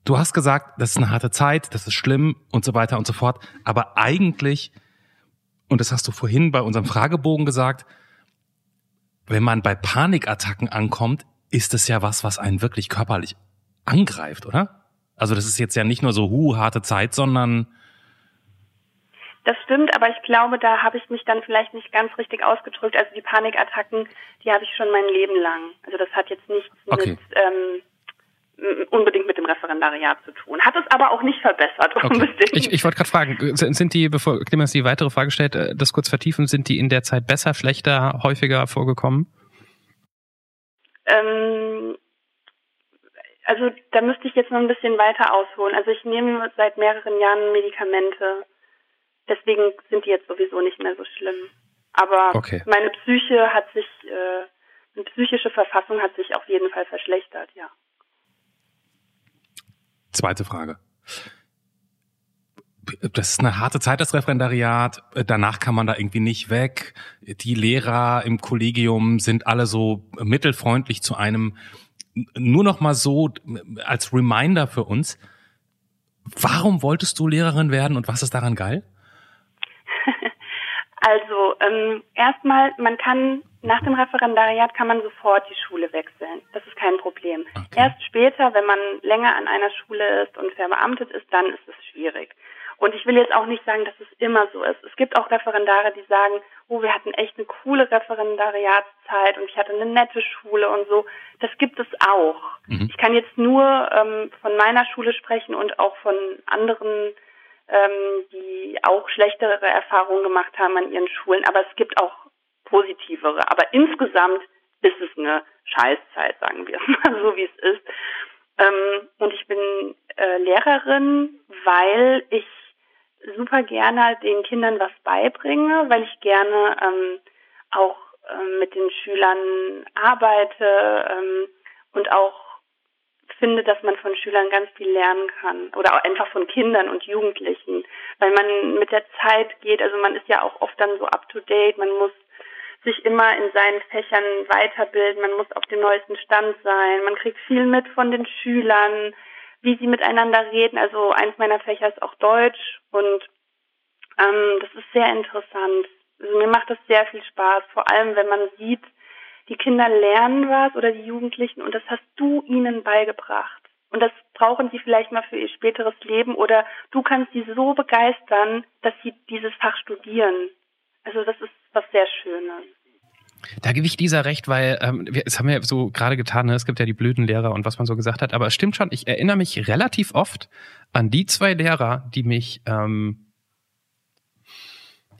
S1: du hast gesagt, das ist eine harte Zeit, das ist schlimm und so weiter und so fort. Aber eigentlich, und das hast du vorhin bei unserem Fragebogen gesagt, wenn man bei Panikattacken ankommt, ist es ja was, was einen wirklich körperlich angreift, oder? Also das ist jetzt ja nicht nur so, hu, harte Zeit, sondern
S4: Das stimmt, aber ich glaube, da habe ich mich dann vielleicht nicht ganz richtig ausgedrückt. Also die Panikattacken, die habe ich schon mein Leben lang. Also das hat jetzt nichts
S1: Okay.
S4: mit ähm, unbedingt mit dem Referendariat zu tun. Hat es aber auch nicht verbessert, unbedingt.
S2: Ich, ich wollte gerade fragen, sind sind die, bevor Clemens die weitere Frage stellt, äh, das kurz vertiefen, sind die in der Zeit besser, schlechter, häufiger vorgekommen?
S4: Ähm, also da müsste ich jetzt noch ein bisschen weiter ausholen. Also ich nehme seit mehreren Jahren Medikamente. Deswegen sind die jetzt sowieso nicht mehr so schlimm. Aber
S2: Okay.
S4: meine Psyche hat sich, äh, meine psychische Verfassung hat sich auf jeden Fall verschlechtert, ja.
S1: Zweite Frage. Das ist eine harte Zeit, das Referendariat. Danach kann man da irgendwie nicht weg. Die Lehrer im Kollegium sind alle so mittelfreundlich zu einem. Nur noch mal so als Reminder für uns. Warum wolltest du Lehrerin werden und was ist daran geil?
S4: Also ähm, erstmal, man kann nach dem Referendariat kann man sofort die Schule wechseln. Das ist kein Problem.
S1: Okay.
S4: Erst später, wenn man länger an einer Schule ist und verbeamtet ist, dann ist es schwierig. Und ich will jetzt auch nicht sagen, dass es immer so ist. Es gibt auch Referendare, die sagen, oh, wir hatten echt eine coole Referendariatszeit und ich hatte eine nette Schule und so. Das gibt es auch.
S1: Mhm.
S4: Ich kann jetzt nur ähm, von meiner Schule sprechen und auch von anderen ähm, die auch schlechtere Erfahrungen gemacht haben an ihren Schulen, aber es gibt auch positivere. Aber insgesamt ist es eine Scheißzeit, sagen wir es mal so, wie es ist. Ähm, und ich bin äh, Lehrerin, weil ich super gerne den Kindern was beibringe, weil ich gerne ähm, auch ähm, mit den Schülern arbeite ähm, und auch finde, dass man von Schülern ganz viel lernen kann oder auch einfach von Kindern und Jugendlichen, weil man mit der Zeit geht, also man ist ja auch oft dann so up to date, man muss sich immer in seinen Fächern weiterbilden, man muss auf dem neuesten Stand sein, man kriegt viel mit von den Schülern, wie sie miteinander reden. Also eins meiner Fächer ist auch Deutsch und ähm, das ist sehr interessant. Also mir macht das sehr viel Spaß, vor allem wenn man sieht, die Kinder lernen was oder die Jugendlichen und das hast du ihnen beigebracht. Und das brauchen sie vielleicht mal für ihr späteres Leben oder du kannst sie so begeistern, dass sie dieses Fach studieren. Also das ist was sehr Schönes.
S2: Da gebe ich dieser recht, weil ähm, wir, das haben wir so gerade getan, ne? es gibt ja die blöden Lehrer und was man so gesagt hat, aber es stimmt schon, ich erinnere mich relativ oft an die zwei Lehrer, die mich ähm,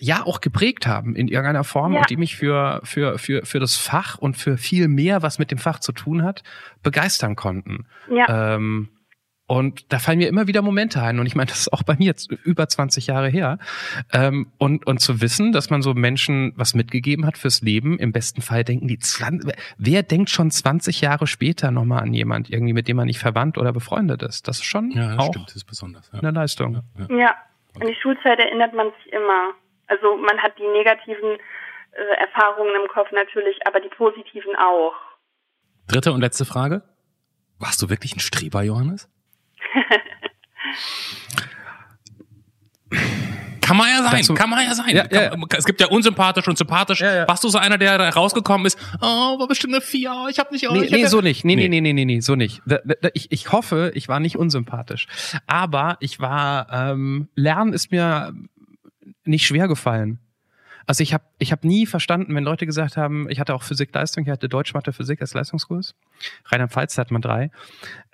S2: ja auch geprägt haben in irgendeiner Form
S4: Ja.
S2: und die mich für, für, für, für das Fach und für viel mehr, was mit dem Fach zu tun hat, begeistern konnten.
S4: Ja,
S2: Ähm, und da fallen mir immer wieder Momente ein. Und ich meine, das ist auch bei mir jetzt über 20 Jahre her. Ähm, und, und zu wissen, dass man so Menschen was mitgegeben hat fürs Leben, im besten Fall denken die 20, wer denkt schon 20 Jahre später nochmal an jemand, irgendwie, mit dem man nicht verwandt oder befreundet ist? Das ist schon
S1: Ja, das
S2: auch
S1: stimmt, das ist besonders. Ja.
S2: eine Leistung.
S1: Ja, ja.
S4: ja. An die Schulzeit erinnert man sich immer. Also man hat die negativen äh, Erfahrungen im Kopf natürlich, aber die positiven auch.
S1: Dritte und letzte Frage. Warst du wirklich ein Streber, Johannes? Kann man ja sein, kann man ja sein.
S2: Ja,
S1: kann,
S2: ja,
S1: Es gibt ja unsympathisch und sympathisch.
S2: Ja, ja.
S1: Warst du so einer, der da rausgekommen ist? Oh, war bestimmt eine Vier. Ich habe nicht. Oh,
S2: Nee, nee, so nicht. Nee, nee,
S1: Nee.
S2: nee, nee, nee, nee, so nicht. Da, da, ich, ich hoffe, ich war nicht unsympathisch. Aber ich war, ähm, Lernen ist mir nicht schwer gefallen. Also ich habe ich hab nie verstanden, wenn Leute gesagt haben, ich hatte auch Physik-Leistung, ich hatte Deutsch, Mathe, Physik als Leistungskurs. Rheinland-Pfalz hat man drei.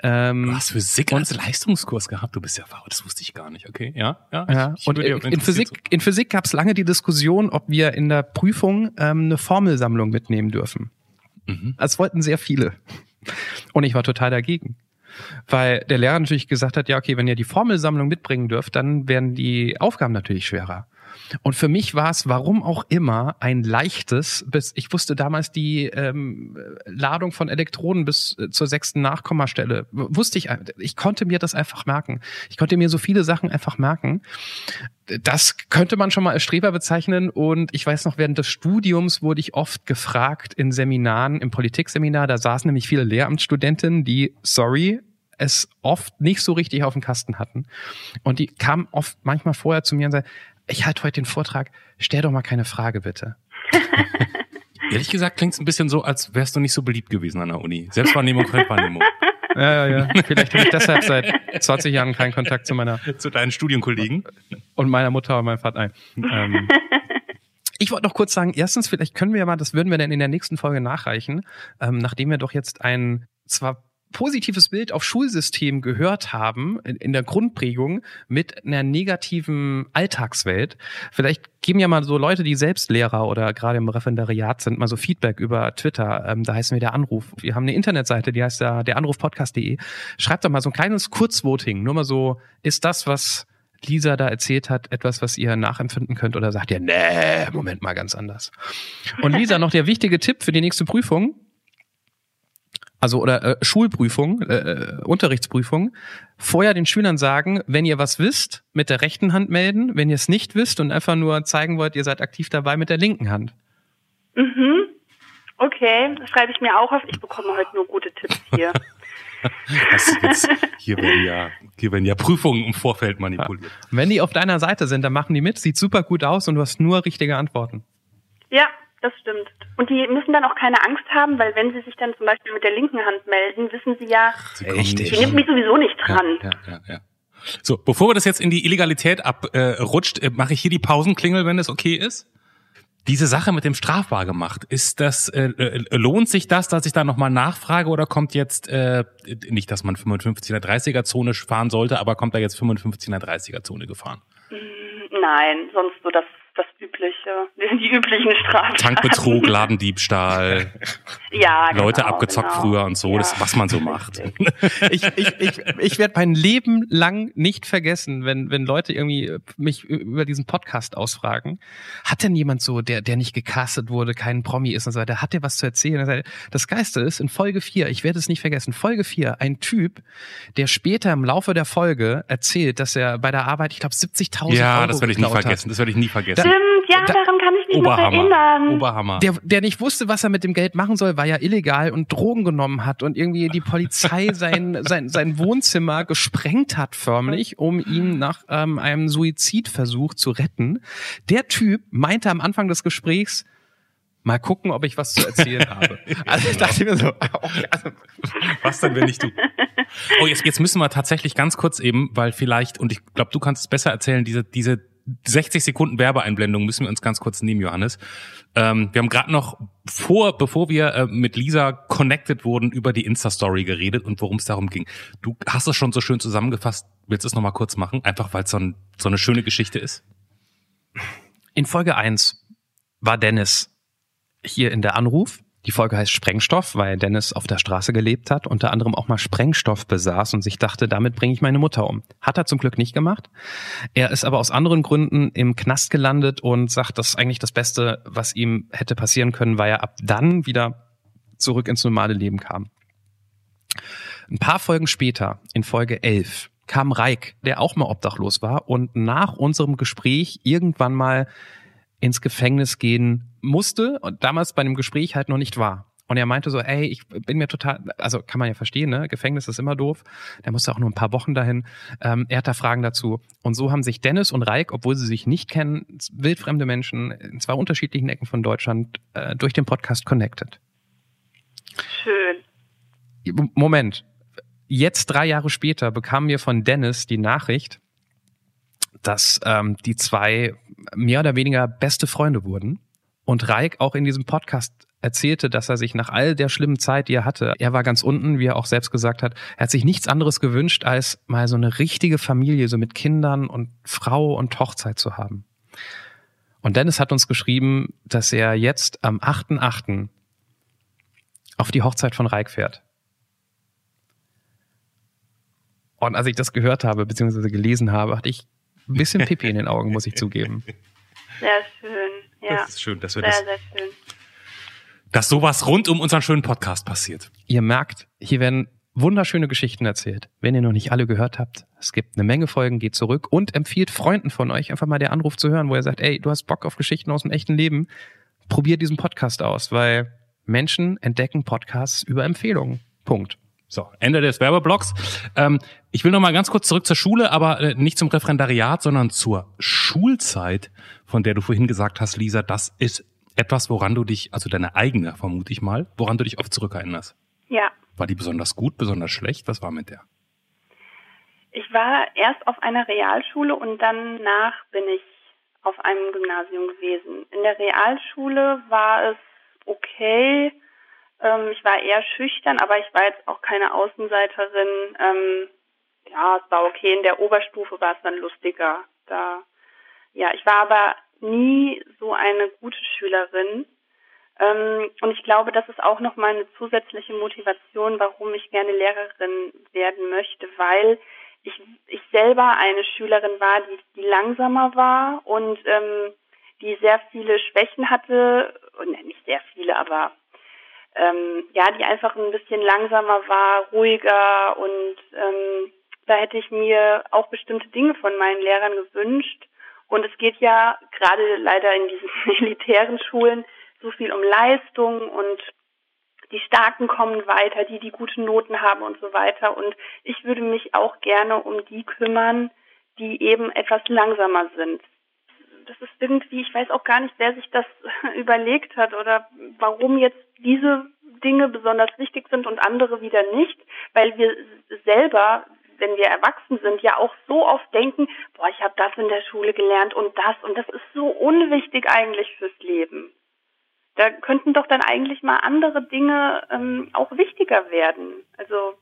S2: Ähm,
S1: Du hast Physik als Leistungskurs gehabt. Du bist ja verrückt. Das wusste ich gar nicht. Okay, ja, ja.
S2: Ja,
S1: Ich- ich
S2: und in, Physik, in Physik gab es lange die Diskussion, ob wir in der Prüfung ähm, eine Formelsammlung mitnehmen dürfen.
S1: Mhm.
S2: Das wollten sehr viele. Und ich war total dagegen. Weil der Lehrer natürlich gesagt hat, ja, okay, wenn ihr die Formelsammlung mitbringen dürft, dann werden die Aufgaben natürlich schwerer. Und für mich war es, warum auch immer, ein leichtes, bis ich wusste damals die ähm, Ladung von Elektronen bis äh, zur sechsten Nachkommastelle, wusste ich, ein- ich konnte mir das einfach merken. Ich konnte mir so viele Sachen einfach merken. Das könnte man schon mal als Streber bezeichnen. Und ich weiß noch, während des Studiums wurde ich oft gefragt in Seminaren, im Politikseminar, da saßen nämlich viele Lehramtsstudentinnen, die, sorry, es oft nicht so richtig auf dem Kasten hatten. Und die kamen oft manchmal vorher zu mir und sagten, ich halte heute den Vortrag, stell doch mal keine Frage bitte.
S1: Ehrlich gesagt klingt es ein bisschen so, als wärst du nicht so beliebt gewesen an der Uni. Selbstwahrnehmung, Fremdwahrnehmung.
S2: Ja, ja, ja. Vielleicht habe ich deshalb seit 20 Jahren keinen Kontakt zu meiner
S1: Zu deinen Studienkollegen.
S2: und meiner Mutter und meinem Vater. Nein. Ähm, ich wollte noch kurz sagen, erstens, vielleicht können wir ja mal, das würden wir dann in der nächsten Folge nachreichen, ähm, nachdem wir doch jetzt ein zwar positives Bild auf Schulsystem gehört haben in, der Grundprägung mit einer negativen Alltagswelt. Vielleicht geben ja mal so Leute, die selbst Lehrer oder gerade im Referendariat sind, mal so Feedback über Twitter. Ähm, da heißen wir der Anruf. Wir haben eine Internetseite, die heißt da der Anrufpodcast.de. Schreibt doch mal so ein kleines Kurzvoting. Nur mal so, ist das, was Lisa da erzählt hat, etwas, was ihr nachempfinden könnt oder sagt ihr, nee, Moment mal ganz anders. Und Lisa, noch der wichtige Tipp für die nächste Prüfung. Also oder äh, Schulprüfung, äh, äh, Unterrichtsprüfung, vorher den Schülern sagen, wenn ihr was wisst, mit der rechten Hand melden, wenn ihr es nicht wisst und einfach nur zeigen wollt, ihr seid aktiv dabei mit der linken Hand.
S4: Mhm. Okay, das schreibe ich mir auch auf. Ich bekomme heute nur gute Tipps hier.
S1: Jetzt, hier werden ja, hier werden ja Prüfungen im Vorfeld manipuliert.
S2: Wenn die auf deiner Seite sind, dann machen die mit, sieht super gut aus und du hast nur richtige Antworten.
S4: Ja, das stimmt. Und die müssen dann auch keine Angst haben, weil wenn sie sich dann zum Beispiel mit der linken Hand melden, wissen sie ja,
S1: Sie
S4: die nimmt mich sowieso nicht dran.
S1: Ja, ja, ja. So, bevor wir das jetzt in die Illegalität abrutscht, äh, äh, mache ich hier die Pausenklingel, wenn das okay ist. Diese Sache mit dem strafbar gemacht, ist das äh, äh, lohnt sich das, dass ich da nochmal nachfrage oder kommt jetzt äh, nicht, dass man 55 in der 30er Zone fahren sollte, aber kommt da jetzt 55 in der 30er Zone gefahren?
S4: Nein, sonst so das übliche, die üblichen Strafen.
S1: Tankbetrug, Ladendiebstahl,
S4: Ja,
S1: Leute
S4: genau,
S1: abgezockt
S4: genau.
S1: früher und so,
S4: Ja,
S1: das was man so macht.
S2: ich, ich, ich, ich werde mein Leben lang nicht vergessen, wenn, wenn Leute irgendwie mich über diesen Podcast ausfragen. Hat denn jemand so, der, der nicht gecastet wurde, kein Promi ist und so weiter, hat der was zu erzählen? Er Das Geiste ist, in Folge 4, ich werde es nicht vergessen, Folge 4, ein Typ, der später im Laufe der Folge erzählt, dass er bei der Arbeit, ich glaube, 70.000 Euro
S1: Ja, das werde ich nie
S2: geklaut hat.
S1: vergessen. Das werde ich nie vergessen.
S4: Stimmt, ja,
S2: Da-
S4: daran kann ich mich noch
S1: Oberhammer.
S4: erinnern.
S1: Oberhammer.
S2: der, der nicht wusste, was er mit dem Geld machen soll, weil er illegal und Drogen genommen hat und irgendwie die Polizei sein, sein, sein Wohnzimmer gesprengt hat förmlich, um ihn nach ähm, einem Suizidversuch zu retten. Der Typ meinte am Anfang des Gesprächs, mal gucken, ob ich was zu erzählen habe. Also ich dachte mir so, okay, also,
S1: Was denn, wenn nicht du? Oh, jetzt, jetzt müssen wir tatsächlich ganz kurz eben, weil vielleicht, und ich glaube, du kannst es besser erzählen, diese, diese 60 Sekunden Werbeeinblendung müssen wir uns ganz kurz nehmen, Johannes. Ähm, wir haben gerade noch vor, bevor wir äh, mit Lisa connected wurden, über die Insta-Story geredet und worum es darum ging. Du hast es schon so schön zusammengefasst. Willst du es nochmal kurz machen? Einfach, weil es ein, so eine schöne Geschichte ist.
S2: In Folge 1 war Dennis hier in der Anruf. Die Folge heißt Sprengstoff, weil Dennis auf der Straße gelebt hat, unter anderem auch mal Sprengstoff besaß und sich dachte, damit bringe ich meine Mutter um. Hat er zum Glück nicht gemacht. Er ist aber aus anderen Gründen im Knast gelandet und sagt, das ist eigentlich das Beste, was ihm hätte passieren können, weil er ab dann wieder zurück ins normale Leben kam. Ein paar Folgen später, in Folge 11, kam Reik, der auch mal obdachlos war und nach unserem Gespräch irgendwann mal ins Gefängnis gehen musste und damals bei dem Gespräch halt noch nicht war. Und Und er meinte so, ey, ich bin mir total, also kann man ja verstehen, ne? Gefängnis ist immer doof. Der musste auch nur ein paar Wochen dahin. Ähm, er hat da Fragen dazu. Und so haben sich Dennis und Reik, obwohl sie sich nicht kennen, wildfremde Menschen in zwei unterschiedlichen Ecken von Deutschland äh, durch den Podcast connected.
S4: Schön.
S2: Moment. Jetzt drei Jahre später bekamen wir von Dennis die Nachricht, dass ähm, die zwei mehr oder weniger beste Freunde wurden. Und Reik auch in diesem Podcast erzählte, dass er sich nach all der schlimmen Zeit, die er hatte, er war ganz unten, wie er auch selbst gesagt hat, er hat sich nichts anderes gewünscht, als mal so eine richtige Familie, so mit Kindern und Frau und Hochzeit zu haben. Und Dennis hat uns geschrieben, dass er jetzt am 8.8. auf die Hochzeit von Reik fährt. Und als ich das gehört habe, beziehungsweise gelesen habe, hatte ich ein bisschen Pipi in den Augen, muss ich zugeben.
S4: Sehr schön. Ja.
S1: Das ist schön, dass wir
S4: sehr,
S1: das,
S4: sehr schön.
S1: dass sowas rund um unseren schönen Podcast passiert.
S2: Ihr merkt, hier werden wunderschöne Geschichten erzählt. Wenn ihr noch nicht alle gehört habt, es gibt eine Menge Folgen, geht zurück und empfiehlt Freunden von euch einfach mal der Anruf zu hören, wo er sagt, ey, du hast Bock auf Geschichten aus dem echten Leben, probier diesen Podcast aus, weil Menschen entdecken Podcasts über Empfehlungen. Punkt.
S1: So, Ende des Werbeblocks. Ähm, ich will noch mal ganz kurz zurück zur Schule, aber äh, nicht zum Referendariat, sondern zur Schulzeit, von der du vorhin gesagt hast, Lisa, das ist etwas, woran du dich, also deine eigene, vermute ich mal, woran du dich oft zurückerinnerst.
S4: Ja.
S1: War die besonders gut, besonders schlecht? Was war mit der?
S4: Ich war erst auf einer Realschule und danach bin ich auf einem Gymnasium gewesen. In der Realschule war es okay. Ähm, ich war eher schüchtern, aber ich war jetzt auch keine Außenseiterin. Ähm, ja, es war okay. In der Oberstufe war es dann lustiger. Da, ja, ich war aber nie so eine gute Schülerin. Ähm, und ich glaube, das ist auch nochmal eine zusätzliche Motivation, warum ich gerne Lehrerin werden möchte, weil ich, ich selber eine Schülerin war, die, die langsamer war und ähm, die sehr viele Schwächen hatte, und nicht sehr viele, aber ähm, ja, die einfach ein bisschen langsamer war, ruhiger und ähm, da hätte ich mir auch bestimmte Dinge von meinen Lehrern gewünscht. Und es geht ja gerade leider in diesen elitären Schulen so viel um Leistung und die Starken kommen weiter, die die gute Noten haben und so weiter. Und ich würde mich auch gerne um die kümmern, die eben etwas langsamer sind. Das ist irgendwie, ich weiß auch gar nicht, wer sich das überlegt hat oder warum jetzt diese Dinge besonders wichtig sind und andere wieder nicht, weil wir selber, wenn wir erwachsen sind, ja auch so oft denken, boah, ich habe das in der Schule gelernt und das und das ist so unwichtig eigentlich fürs Leben. Da könnten doch dann eigentlich mal andere Dinge ähm, auch wichtiger werden. Also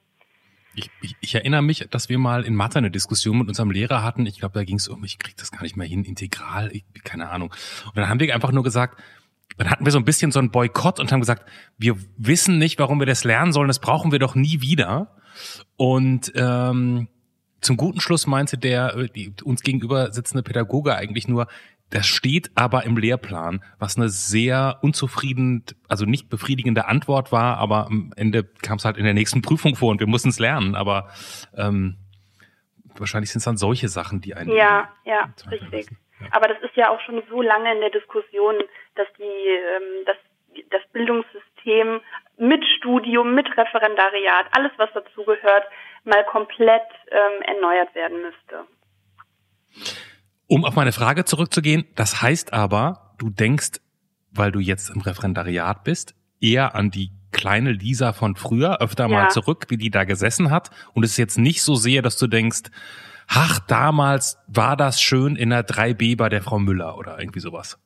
S1: Ich, ich, ich erinnere mich, dass wir mal in Mathe eine Diskussion mit unserem Lehrer hatten. Ich glaube, da ging es um, ich krieg das gar nicht mehr hin, integral, ich, keine Ahnung. Und dann haben wir einfach nur gesagt, dann hatten wir so ein bisschen so einen Boykott und haben gesagt, wir wissen nicht, warum wir das lernen sollen, das brauchen wir doch nie wieder. Und ähm, zum guten Schluss meinte der äh, die, uns gegenüber sitzende Pädagoge eigentlich nur, das steht aber im Lehrplan, was eine sehr unzufrieden, also nicht befriedigende Antwort war, aber am Ende kam es halt in der nächsten Prüfung vor und wir mussten es lernen. Aber ähm, wahrscheinlich sind es dann solche Sachen, die einen
S4: ja, ja, richtig.
S1: Ja.
S4: Aber das ist ja auch schon so lange in der Diskussion, dass die, ähm, dass das Bildungssystem mit Studium, mit Referendariat, alles was dazugehört, mal komplett ähm, erneuert werden müsste.
S1: Um auf meine Frage zurückzugehen, das heißt aber, du denkst, weil du jetzt im Referendariat bist, eher an die kleine Lisa von früher, öfter mal
S4: Ja.
S1: zurück, wie die da gesessen hat. Und es ist jetzt nicht so sehr, dass du denkst, ach, damals war das schön in der 3b bei der Frau Müller oder irgendwie sowas.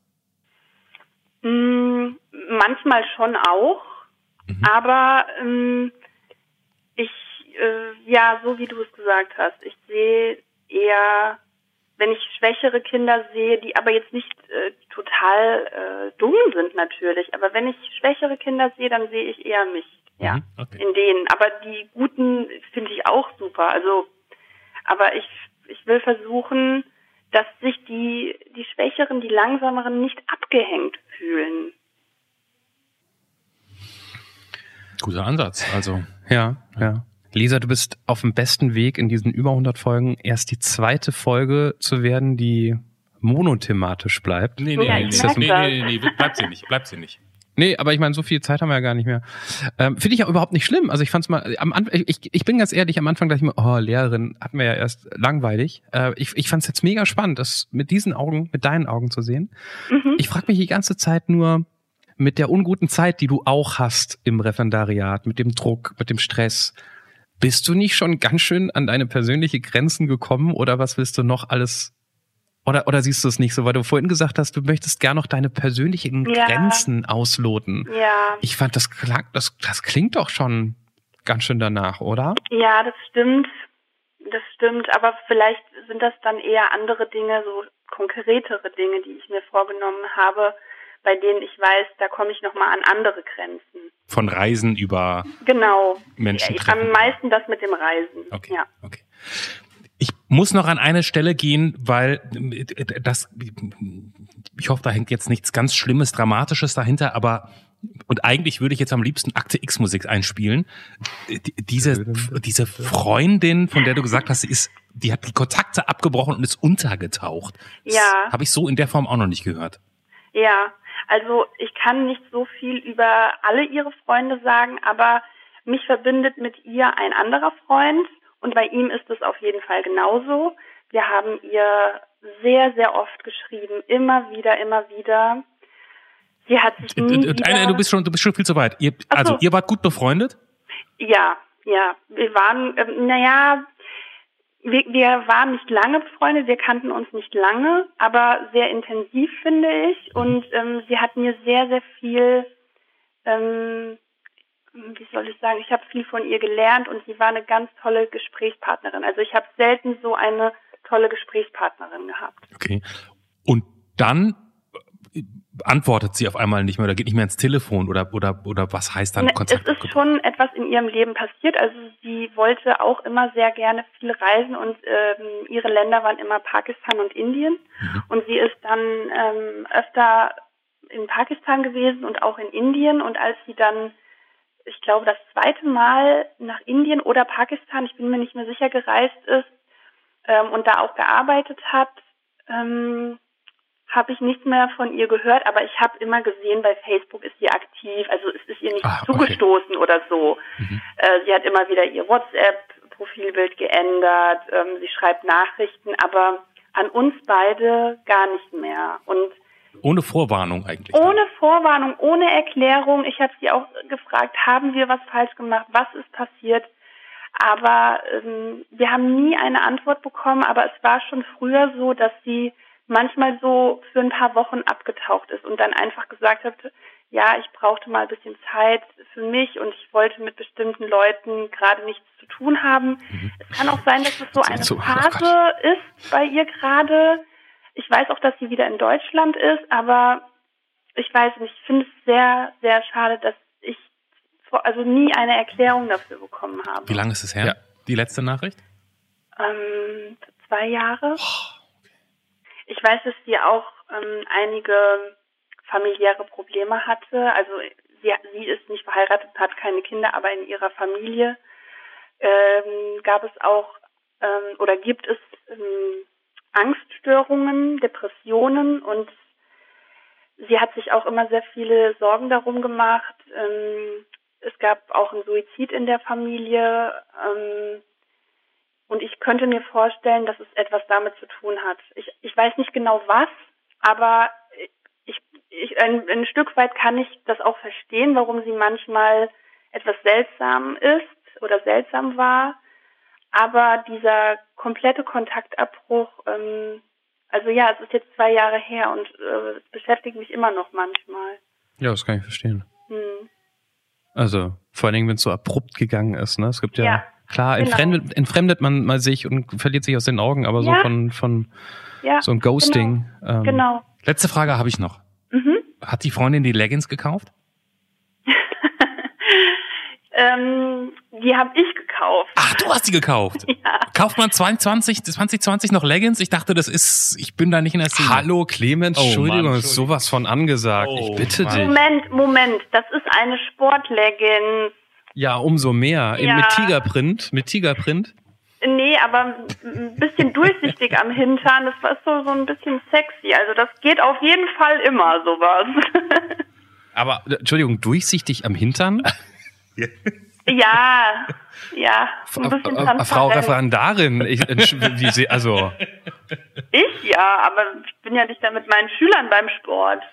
S4: Mm, manchmal schon auch,
S1: Mhm.
S4: aber ähm, ich, äh, ja, so wie du es gesagt hast, ich sehe eher, wenn ich schwächere Kinder sehe, die aber jetzt nicht äh, total äh, dumm sind natürlich, aber wenn ich schwächere Kinder sehe, dann sehe ich eher mich, ja,
S1: Mhm, okay.
S4: in denen. Aber die guten finde ich auch super. Also, aber ich, ich will versuchen, dass sich die, die Schwächeren, die Langsameren nicht abgehängt fühlen.
S1: Guter Ansatz. Also
S2: Ja, ja. Lisa, du bist auf dem besten Weg in diesen über 100 Folgen erst die zweite Folge zu werden, die monothematisch bleibt.
S1: nee, nee,
S4: Ja,
S1: nee, nee, nee, nee, nee, nee, bleibt sie nicht, bleibt sie nicht.
S2: Nee, aber ich meine, so viel Zeit haben wir ja gar nicht mehr. Ähm, Finde ich ja überhaupt nicht schlimm. Also ich fand's mal, am Anfang, ich, ich bin ganz ehrlich, am Anfang dachte ich mir, oh, Lehrerin hatten wir ja erst langweilig. Äh, ich ich fand's jetzt mega spannend, das mit diesen Augen, mit deinen Augen zu sehen.
S4: Mhm.
S2: Ich frage mich die ganze Zeit nur, mit der unguten Zeit, die du auch hast im Referendariat, mit dem Druck, mit dem Stress, bist du nicht schon ganz schön an deine persönliche Grenzen gekommen oder was willst du noch alles oder, oder siehst du es nicht so, weil du vorhin gesagt hast, du möchtest gern noch deine persönlichen
S4: Ja.
S2: Grenzen ausloten.
S4: Ja,
S2: Ich fand, das, klang, das, das klingt doch schon ganz schön danach, oder?
S4: ja, das stimmt. Das stimmt, aber vielleicht sind das dann eher andere Dinge, so konkretere Dinge, die ich mir vorgenommen habe, bei denen ich weiß, da komme ich nochmal an andere Grenzen.
S1: Von Reisen über
S4: Genau.
S1: Menschen
S4: Ja,
S1: treffen.
S4: am meisten das mit dem Reisen.
S1: Okay.
S4: Ja.
S1: Okay. Ich muss noch an eine Stelle gehen, weil äh, das, ich hoffe, da hängt jetzt nichts ganz Schlimmes, Dramatisches dahinter, aber und eigentlich würde ich jetzt am liebsten Akte X Musik einspielen. Die- Diese, diese Freundin, von der du gesagt hast, sie ist, die hat die Kontakte abgebrochen und ist untergetaucht. Das
S4: Ja.
S1: Habe ich so in der Form auch noch nicht gehört.
S4: Ja, also ich kann nicht so viel über alle ihre Freunde sagen, aber mich verbindet mit ihr ein anderer Freund und bei ihm ist es auf jeden Fall genauso. Wir haben ihr sehr, sehr oft geschrieben, immer wieder, immer wieder. Sie hat sich nie
S1: Äh,
S4: wieder,
S1: äh, Du bist schon, du bist schon viel zu weit. Ihr,
S4: Ach so.
S1: also ihr wart gut befreundet?
S4: Ja, ja. Wir waren, ähm, naja, wir, wir waren nicht lange befreundet, wir kannten uns nicht lange, aber sehr intensiv, finde ich. Und ähm, sie hat mir sehr, sehr viel, ähm, wie soll ich sagen, ich habe viel von ihr gelernt und sie war eine ganz tolle Gesprächspartnerin. Also ich habe selten so eine tolle Gesprächspartnerin gehabt.
S1: Okay. Und dann antwortet sie auf einmal nicht mehr oder geht nicht mehr ins Telefon oder oder oder was heißt dann
S4: Ne,
S1: Kontakt?
S4: Es ist schon etwas in ihrem Leben passiert. Also sie wollte auch immer sehr gerne viel reisen und ähm, ihre Länder waren immer Pakistan und Indien.
S1: Mhm.
S4: Und sie ist dann ähm, öfter in Pakistan gewesen und auch in Indien. Und als sie dann, ich glaube, das zweite Mal nach Indien oder Pakistan, ich bin mir nicht mehr sicher, gereist ist ähm, und da auch gearbeitet hat, ähm, habe ich nichts mehr von ihr gehört, aber ich habe immer gesehen, bei Facebook ist sie aktiv, also es ist ihr nicht
S1: Ah, okay.
S4: zugestoßen oder so.
S1: Mhm.
S4: Äh, sie hat immer wieder ihr WhatsApp-Profilbild geändert, ähm, sie schreibt Nachrichten, aber an uns beide gar nicht mehr. Und
S1: Ohne Vorwarnung eigentlich. dann.
S4: ohne Vorwarnung, ohne Erklärung, ich habe sie auch gefragt, haben wir was falsch gemacht, was ist passiert? Aber ähm, wir haben nie eine Antwort bekommen, aber es war schon früher so, dass sie manchmal so für ein paar Wochen abgetaucht ist und dann einfach gesagt hat, ja, ich brauchte mal ein bisschen Zeit für mich und ich wollte mit bestimmten Leuten gerade nichts zu tun haben. Es kann auch sein, dass es so eine
S2: So, oh
S4: Phase ist bei ihr gerade. Ich weiß auch, dass sie wieder in Deutschland ist, aber ich weiß nicht, ich finde es sehr, sehr schade, dass ich vor- also nie eine Erklärung dafür bekommen habe.
S1: Wie lange ist es her?
S2: Ja.
S1: Die letzte Nachricht?
S4: Ähm, zwei Jahre. Ich weiß, dass sie auch ähm, einige familiäre Probleme hatte. Also sie, sie ist nicht verheiratet, hat keine Kinder, aber in ihrer Familie ähm, gab es auch ähm, oder gibt es ähm, Angststörungen, Depressionen und sie hat sich auch immer sehr viele Sorgen darum gemacht. Ähm, es gab auch einen Suizid in der Familie. Ähm, und ich könnte mir vorstellen, dass es etwas damit zu tun hat. Ich, ich weiß nicht genau was, aber ich, ich, ein, ein Stück weit kann ich das auch verstehen, warum sie manchmal etwas seltsam ist oder seltsam war. Aber dieser komplette Kontaktabbruch, ähm, also ja, es ist jetzt zwei Jahre her und äh, es beschäftigt mich immer noch manchmal.
S2: Ja, das kann ich verstehen.
S4: Hm.
S2: Also, vor allen Dingen, wenn es so abrupt gegangen ist, ne? Es gibt ja,
S4: Ja,
S2: klar,
S4: genau.
S2: entfremdet, entfremdet man mal sich und verliert sich aus den Augen, aber so
S4: Ja.
S2: von, von
S4: Ja,
S2: so ein Ghosting. ähm,
S4: genau.
S1: Letzte Frage habe ich noch.
S4: Mhm.
S1: Hat die Freundin die Leggings gekauft?
S4: ähm, die habe ich gekauft.
S1: Ach, du hast die gekauft.
S4: Ja.
S1: Kauft man 22, 2020 noch Leggings? Ich dachte, das ist, ich bin da nicht in der Szene.
S2: Hallo Clemens,
S1: Oh, Mann,
S2: Entschuldigung, ist
S1: Entschuldigung.
S2: sowas von angesagt.
S1: Oh,
S2: ich bitte
S1: Mann.
S2: dich.
S4: Moment, Moment, das ist eine Sportleggings.
S2: Ja, umso mehr.
S4: Ja.
S2: Mit Tigerprint, mit Tigerprint.
S4: Nee, aber ein bisschen durchsichtig am Hintern. Das war so, so ein bisschen sexy. Also das geht auf jeden Fall immer, sowas.
S2: Aber, äh, Entschuldigung, durchsichtig am Hintern?
S4: Ja, ja.
S2: Äh, äh, Frau
S4: transparent.
S2: Referendarin, ich, wie sie, also,
S4: Ich ja, aber ich bin ja nicht da mit meinen Schülern beim Sport.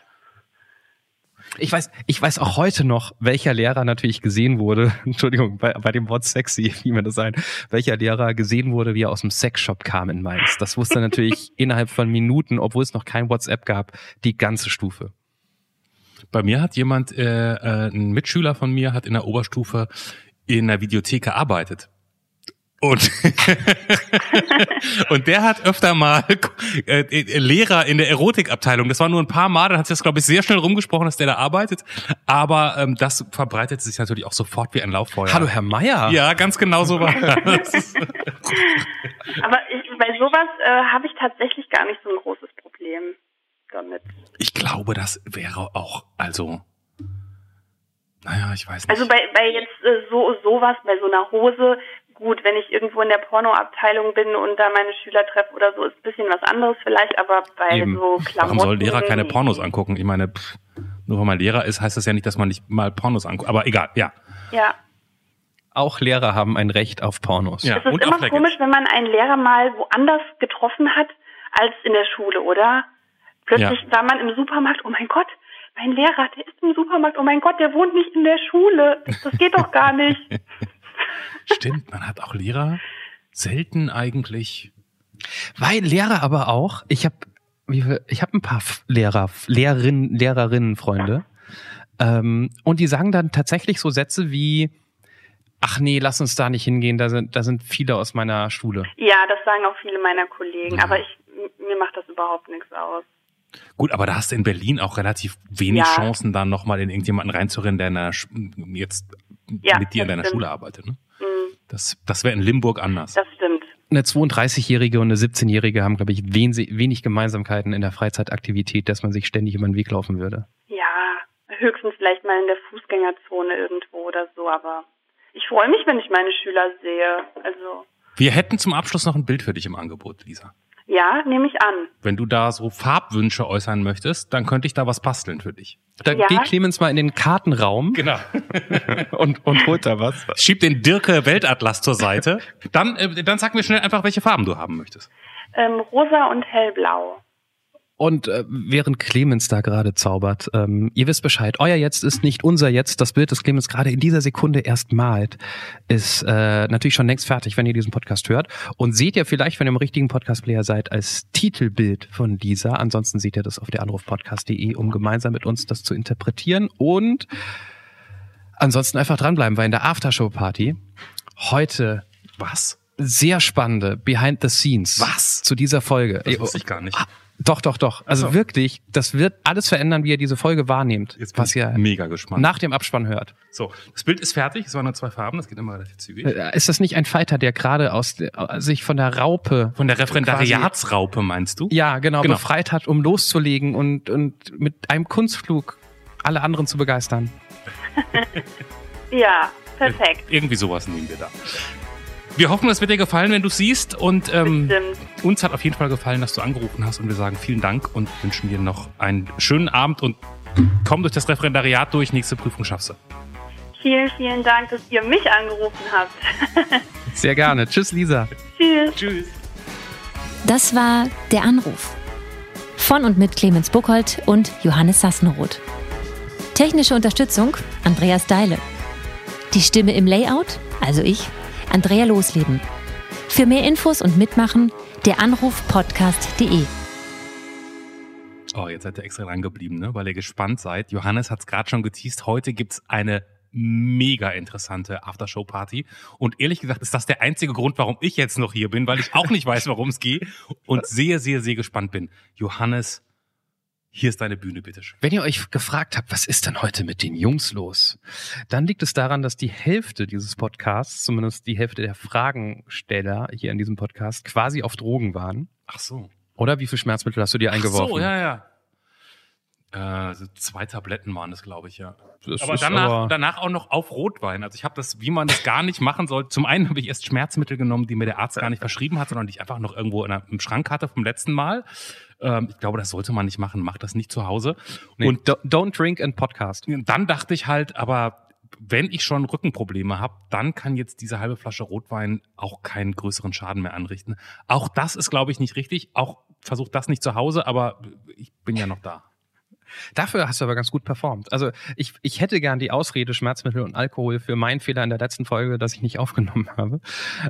S2: Ich weiß, ich weiß auch heute noch, welcher Lehrer natürlich gesehen wurde, Entschuldigung, bei, bei dem Wort sexy fiel mir das ein, welcher Lehrer gesehen wurde, wie er aus dem Sexshop kam in Mainz. Das wusste natürlich innerhalb von Minuten, obwohl es noch kein WhatsApp gab, die ganze Stufe.
S1: Bei mir hat jemand, äh, äh, ein Mitschüler von mir hat in der Oberstufe in der Videothek gearbeitet. Und, und der hat öfter mal äh, äh, Lehrer in der Erotikabteilung. Das war nur ein paar Mal, dann hat sich das, glaube ich, sehr schnell rumgesprochen, dass der da arbeitet. Aber ähm, das verbreitet sich natürlich auch sofort wie ein Lauffeuer.
S2: Hallo, Herr Meier.
S1: Ja, ganz genau so war das.
S4: Aber ich, bei sowas äh, habe ich tatsächlich gar nicht so ein großes Problem damit.
S1: Ich glaube, das wäre auch, also, naja, ich weiß nicht.
S4: Also bei, bei jetzt äh, so sowas, bei so einer Hose, gut, wenn ich irgendwo in der Pornoabteilung bin und da meine Schüler treffe oder so, ist ein bisschen was anderes vielleicht, aber bei
S2: Eben.
S4: so Klamotten...
S1: Warum soll Lehrer keine. Pornos angucken? Ich meine, pff, nur weil man Lehrer ist, heißt das ja nicht, dass man nicht mal Pornos anguckt. Aber egal, ja.
S4: Ja,
S2: Auch Lehrer haben ein Recht auf Pornos.
S1: Ja.
S4: es ist
S1: und
S4: immer komisch, wenn man einen Lehrer mal woanders getroffen hat als in der Schule, oder? Plötzlich
S1: Ja.
S4: war man im Supermarkt, oh mein Gott, mein Lehrer, der ist im Supermarkt, oh mein Gott, der wohnt nicht in der Schule. Das geht doch gar nicht.
S1: Stimmt, man hat auch Lehrer selten eigentlich.
S2: Weil Lehrer aber auch, ich habe ich hab ein paar Lehrer, Lehrerinnen, Lehrerinnen, Freunde. Ähm, und die sagen dann tatsächlich so Sätze wie, ach nee, lass uns da nicht hingehen, da sind, da sind viele aus meiner Schule.
S4: Ja, das sagen auch viele meiner Kollegen,
S1: Ja.
S4: aber ich, mir macht das überhaupt nichts aus.
S1: Gut, aber da hast du in Berlin auch relativ wenig
S4: Ja.
S1: Chancen, dann nochmal in irgendjemanden reinzurennen, der in der, Sch- jetzt
S4: Ja,
S1: mit dir in deiner
S4: stimmt.
S1: Schule arbeitet. Ne?
S4: Mm,
S1: Das, das wäre in Limburg anders.
S4: Das stimmt.
S2: Eine 32-Jährige und eine 17-Jährige haben, glaube ich, wen, wenig Gemeinsamkeiten in der Freizeitaktivität, dass man sich ständig über den Weg laufen würde.
S4: Ja, höchstens vielleicht mal in der Fußgängerzone irgendwo oder so, aber ich freue mich, wenn ich meine Schüler sehe. Also,
S1: Wir hätten zum Abschluss noch ein Bild für dich im Angebot, Lisa.
S4: ja, nehme ich an.
S1: Wenn du da so Farbwünsche äußern möchtest, dann könnte ich da was basteln für dich.
S2: Dann
S4: Ja.
S2: geht Clemens mal in den Kartenraum
S1: Genau.
S2: und, und holt da was.
S1: Schieb den Dirke Weltatlas zur Seite. Dann, äh, dann sag mir schnell einfach, welche Farben du haben möchtest.
S4: Ähm, rosa und hellblau.
S2: Und äh, während Clemens da gerade zaubert, ähm, ihr wisst Bescheid, euer Jetzt ist nicht unser Jetzt. Das Bild, das Clemens gerade in dieser Sekunde erst malt, ist äh, natürlich schon längst fertig, wenn ihr diesen Podcast hört. Und seht ihr vielleicht, wenn ihr im richtigen Podcast-Player seid, als Titelbild von dieser. Ansonsten seht ihr das auf der anrufpodcast.de, um gemeinsam mit uns das zu interpretieren. Und ansonsten einfach dranbleiben, weil in der Aftershow-Party heute
S1: Was?
S2: sehr spannende Behind the Scenes
S1: Was?
S2: zu dieser Folge.
S1: Das wusste ich gar nicht.
S2: Doch, doch, doch. Also
S1: so.
S2: wirklich, das wird alles verändern, wie ihr diese Folge wahrnehmt,
S1: Jetzt bin
S2: was ihr
S1: mega gespannt.
S2: nach dem Abspann hört.
S1: So, das Bild ist fertig. Es waren nur zwei Farben. Das geht immer relativ zügig.
S2: Äh, Ist das nicht ein Fighter, der gerade aus der- äh, sich von der Raupe,
S1: Von der Referendariatsraupe meinst du?
S2: ja genau,
S1: Genau.
S2: befreit hat, um loszulegen und und mit einem Kunstflug alle anderen zu begeistern?
S4: Ja, perfekt.
S1: Irgendwie sowas nehmen wir da. Wir hoffen, es wird dir gefallen, wenn du es siehst. Und ähm, uns hat auf jeden Fall gefallen, dass du angerufen hast. Und wir sagen vielen Dank und wünschen dir noch einen schönen Abend und komm durch das Referendariat durch. Nächste Prüfung schaffst du.
S4: Vielen, vielen Dank, dass ihr mich angerufen habt.
S2: Sehr gerne. Tschüss, Lisa.
S4: Tschüss.
S1: Tschüss.
S3: Das war Der Anruf. Von und mit Clemens Buchholz und Johannes Sassenroth. Technische Unterstützung Andreas Deile. Die Stimme im Layout, also ich, Andrea Losleben. Für mehr Infos und Mitmachen der Anrufpodcast.de.
S1: Oh, jetzt seid ihr extra dran geblieben, ne? weil ihr gespannt seid. Johannes hat es gerade schon geteased. Heute gibt's eine mega interessante Aftershow-Party. Und ehrlich gesagt ist das der einzige Grund, warum ich jetzt noch hier bin, weil ich auch nicht weiß, warum es geht und sehr, sehr, sehr gespannt bin. Johannes, hier ist deine Bühne, bitteschön.
S2: Wenn ihr euch gefragt habt, was ist denn heute mit den Jungs los, dann liegt es daran, dass die Hälfte dieses Podcasts, zumindest die Hälfte der Fragensteller hier in diesem Podcast, quasi auf Drogen waren.
S1: Ach so.
S2: Oder wie viel Schmerzmittel hast du dir
S1: Ach
S2: eingeworfen?
S1: so, ja, ja. Äh, so zwei Tabletten waren das, glaube ich, ja.
S2: Das
S1: aber danach,
S2: aber-
S1: danach auch noch auf Rotwein. Also ich habe das, wie man das gar nicht machen soll. Zum einen habe ich erst Schmerzmittel genommen, die mir der Arzt gar nicht verschrieben hat, sondern die ich einfach noch irgendwo in einer, im Schrank hatte vom letzten Mal. Ähm, ich glaube, das sollte man nicht machen. Macht das nicht zu Hause.
S2: Nee,
S1: Und
S2: do- don't drink and podcast.
S1: dann dachte ich halt, aber wenn ich schon Rückenprobleme habe, dann kann jetzt diese halbe Flasche Rotwein auch keinen größeren Schaden mehr anrichten. Auch das ist, glaube ich, nicht richtig. Auch versucht das nicht zu Hause, aber ich bin ja noch da.
S2: Dafür hast du aber ganz gut performt. Also ich, ich hätte gern die Ausrede Schmerzmittel und Alkohol für meinen Fehler in der letzten Folge, dass ich nicht aufgenommen habe.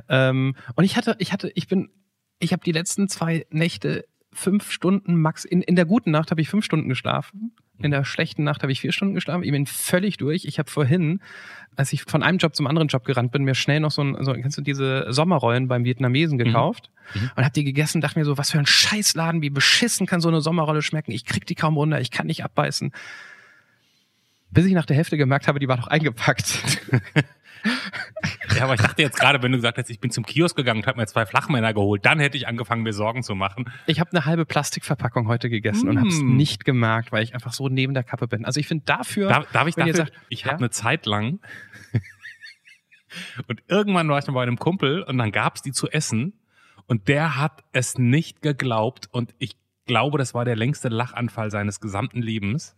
S2: Ähm, und ich hatte, ich hatte, ich bin, ich habe die letzten zwei Nächte fünf Stunden max. In, in der guten Nacht habe ich fünf Stunden geschlafen. In der schlechten Nacht habe ich vier Stunden geschlafen. Ich bin völlig durch. Ich habe vorhin, als ich von einem Job zum anderen Job gerannt bin, mir schnell noch so ein, so, kennst du diese Sommerrollen beim Vietnamesen gekauft
S1: Mhm.
S2: und hab die gegessen. Dachte mir so, was für ein Scheißladen, wie beschissen kann so eine Sommerrolle schmecken. Ich krieg die kaum runter, ich kann nicht abbeißen. Bis ich nach der Hälfte gemerkt habe, die war doch eingepackt.
S1: Ja, aber ich dachte jetzt gerade, wenn du gesagt hättest, ich bin zum Kiosk gegangen und habe mir zwei Flachmänner geholt, dann hätte ich angefangen, mir Sorgen zu machen.
S2: Ich habe eine halbe Plastikverpackung heute gegessen und habe es
S1: Mm.
S2: nicht gemerkt, weil ich einfach so neben der Kappe bin. Also ich finde dafür,
S1: Darf, darf ich
S2: wenn ihr
S1: dafür,
S2: sagt,
S1: ich
S2: ja?
S1: habe eine Zeit lang und irgendwann war ich mal bei einem Kumpel und dann gab's die zu essen und der hat es nicht geglaubt und ich glaube, das war der längste Lachanfall seines gesamten Lebens.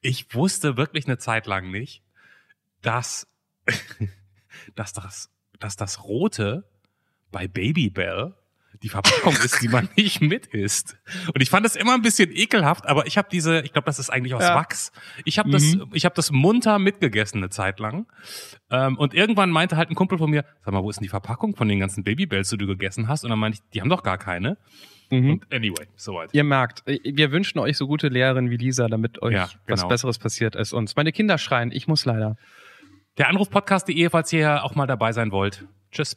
S1: Ich wusste wirklich eine Zeit lang nicht, dass, dass, das, dass das Rote bei Babybell die Verpackung ist, die man nicht mit isst. Und ich fand das immer ein bisschen ekelhaft, aber ich habe diese, ich glaube, das ist eigentlich aus
S2: Ja.
S1: Wachs. Ich habe das,
S2: Mhm.
S1: ich habe das munter mitgegessen eine Zeit lang. Ähm, und irgendwann meinte halt ein Kumpel von mir, sag mal, wo ist denn die Verpackung von den ganzen Babybells, die du gegessen hast? Und dann meinte ich, die haben doch gar keine.
S2: Mhm.
S1: Und anyway, soweit.
S2: Ihr merkt, äh, wir wünschen euch so gute Lehrerinnen wie Lisa, damit euch
S1: Ja,
S2: was
S1: genau.
S2: Besseres passiert als uns. Meine Kinder schreien, ich muss leider.
S1: Der Anrufpodcast.de, falls ihr auch mal dabei sein wollt. Tschüss.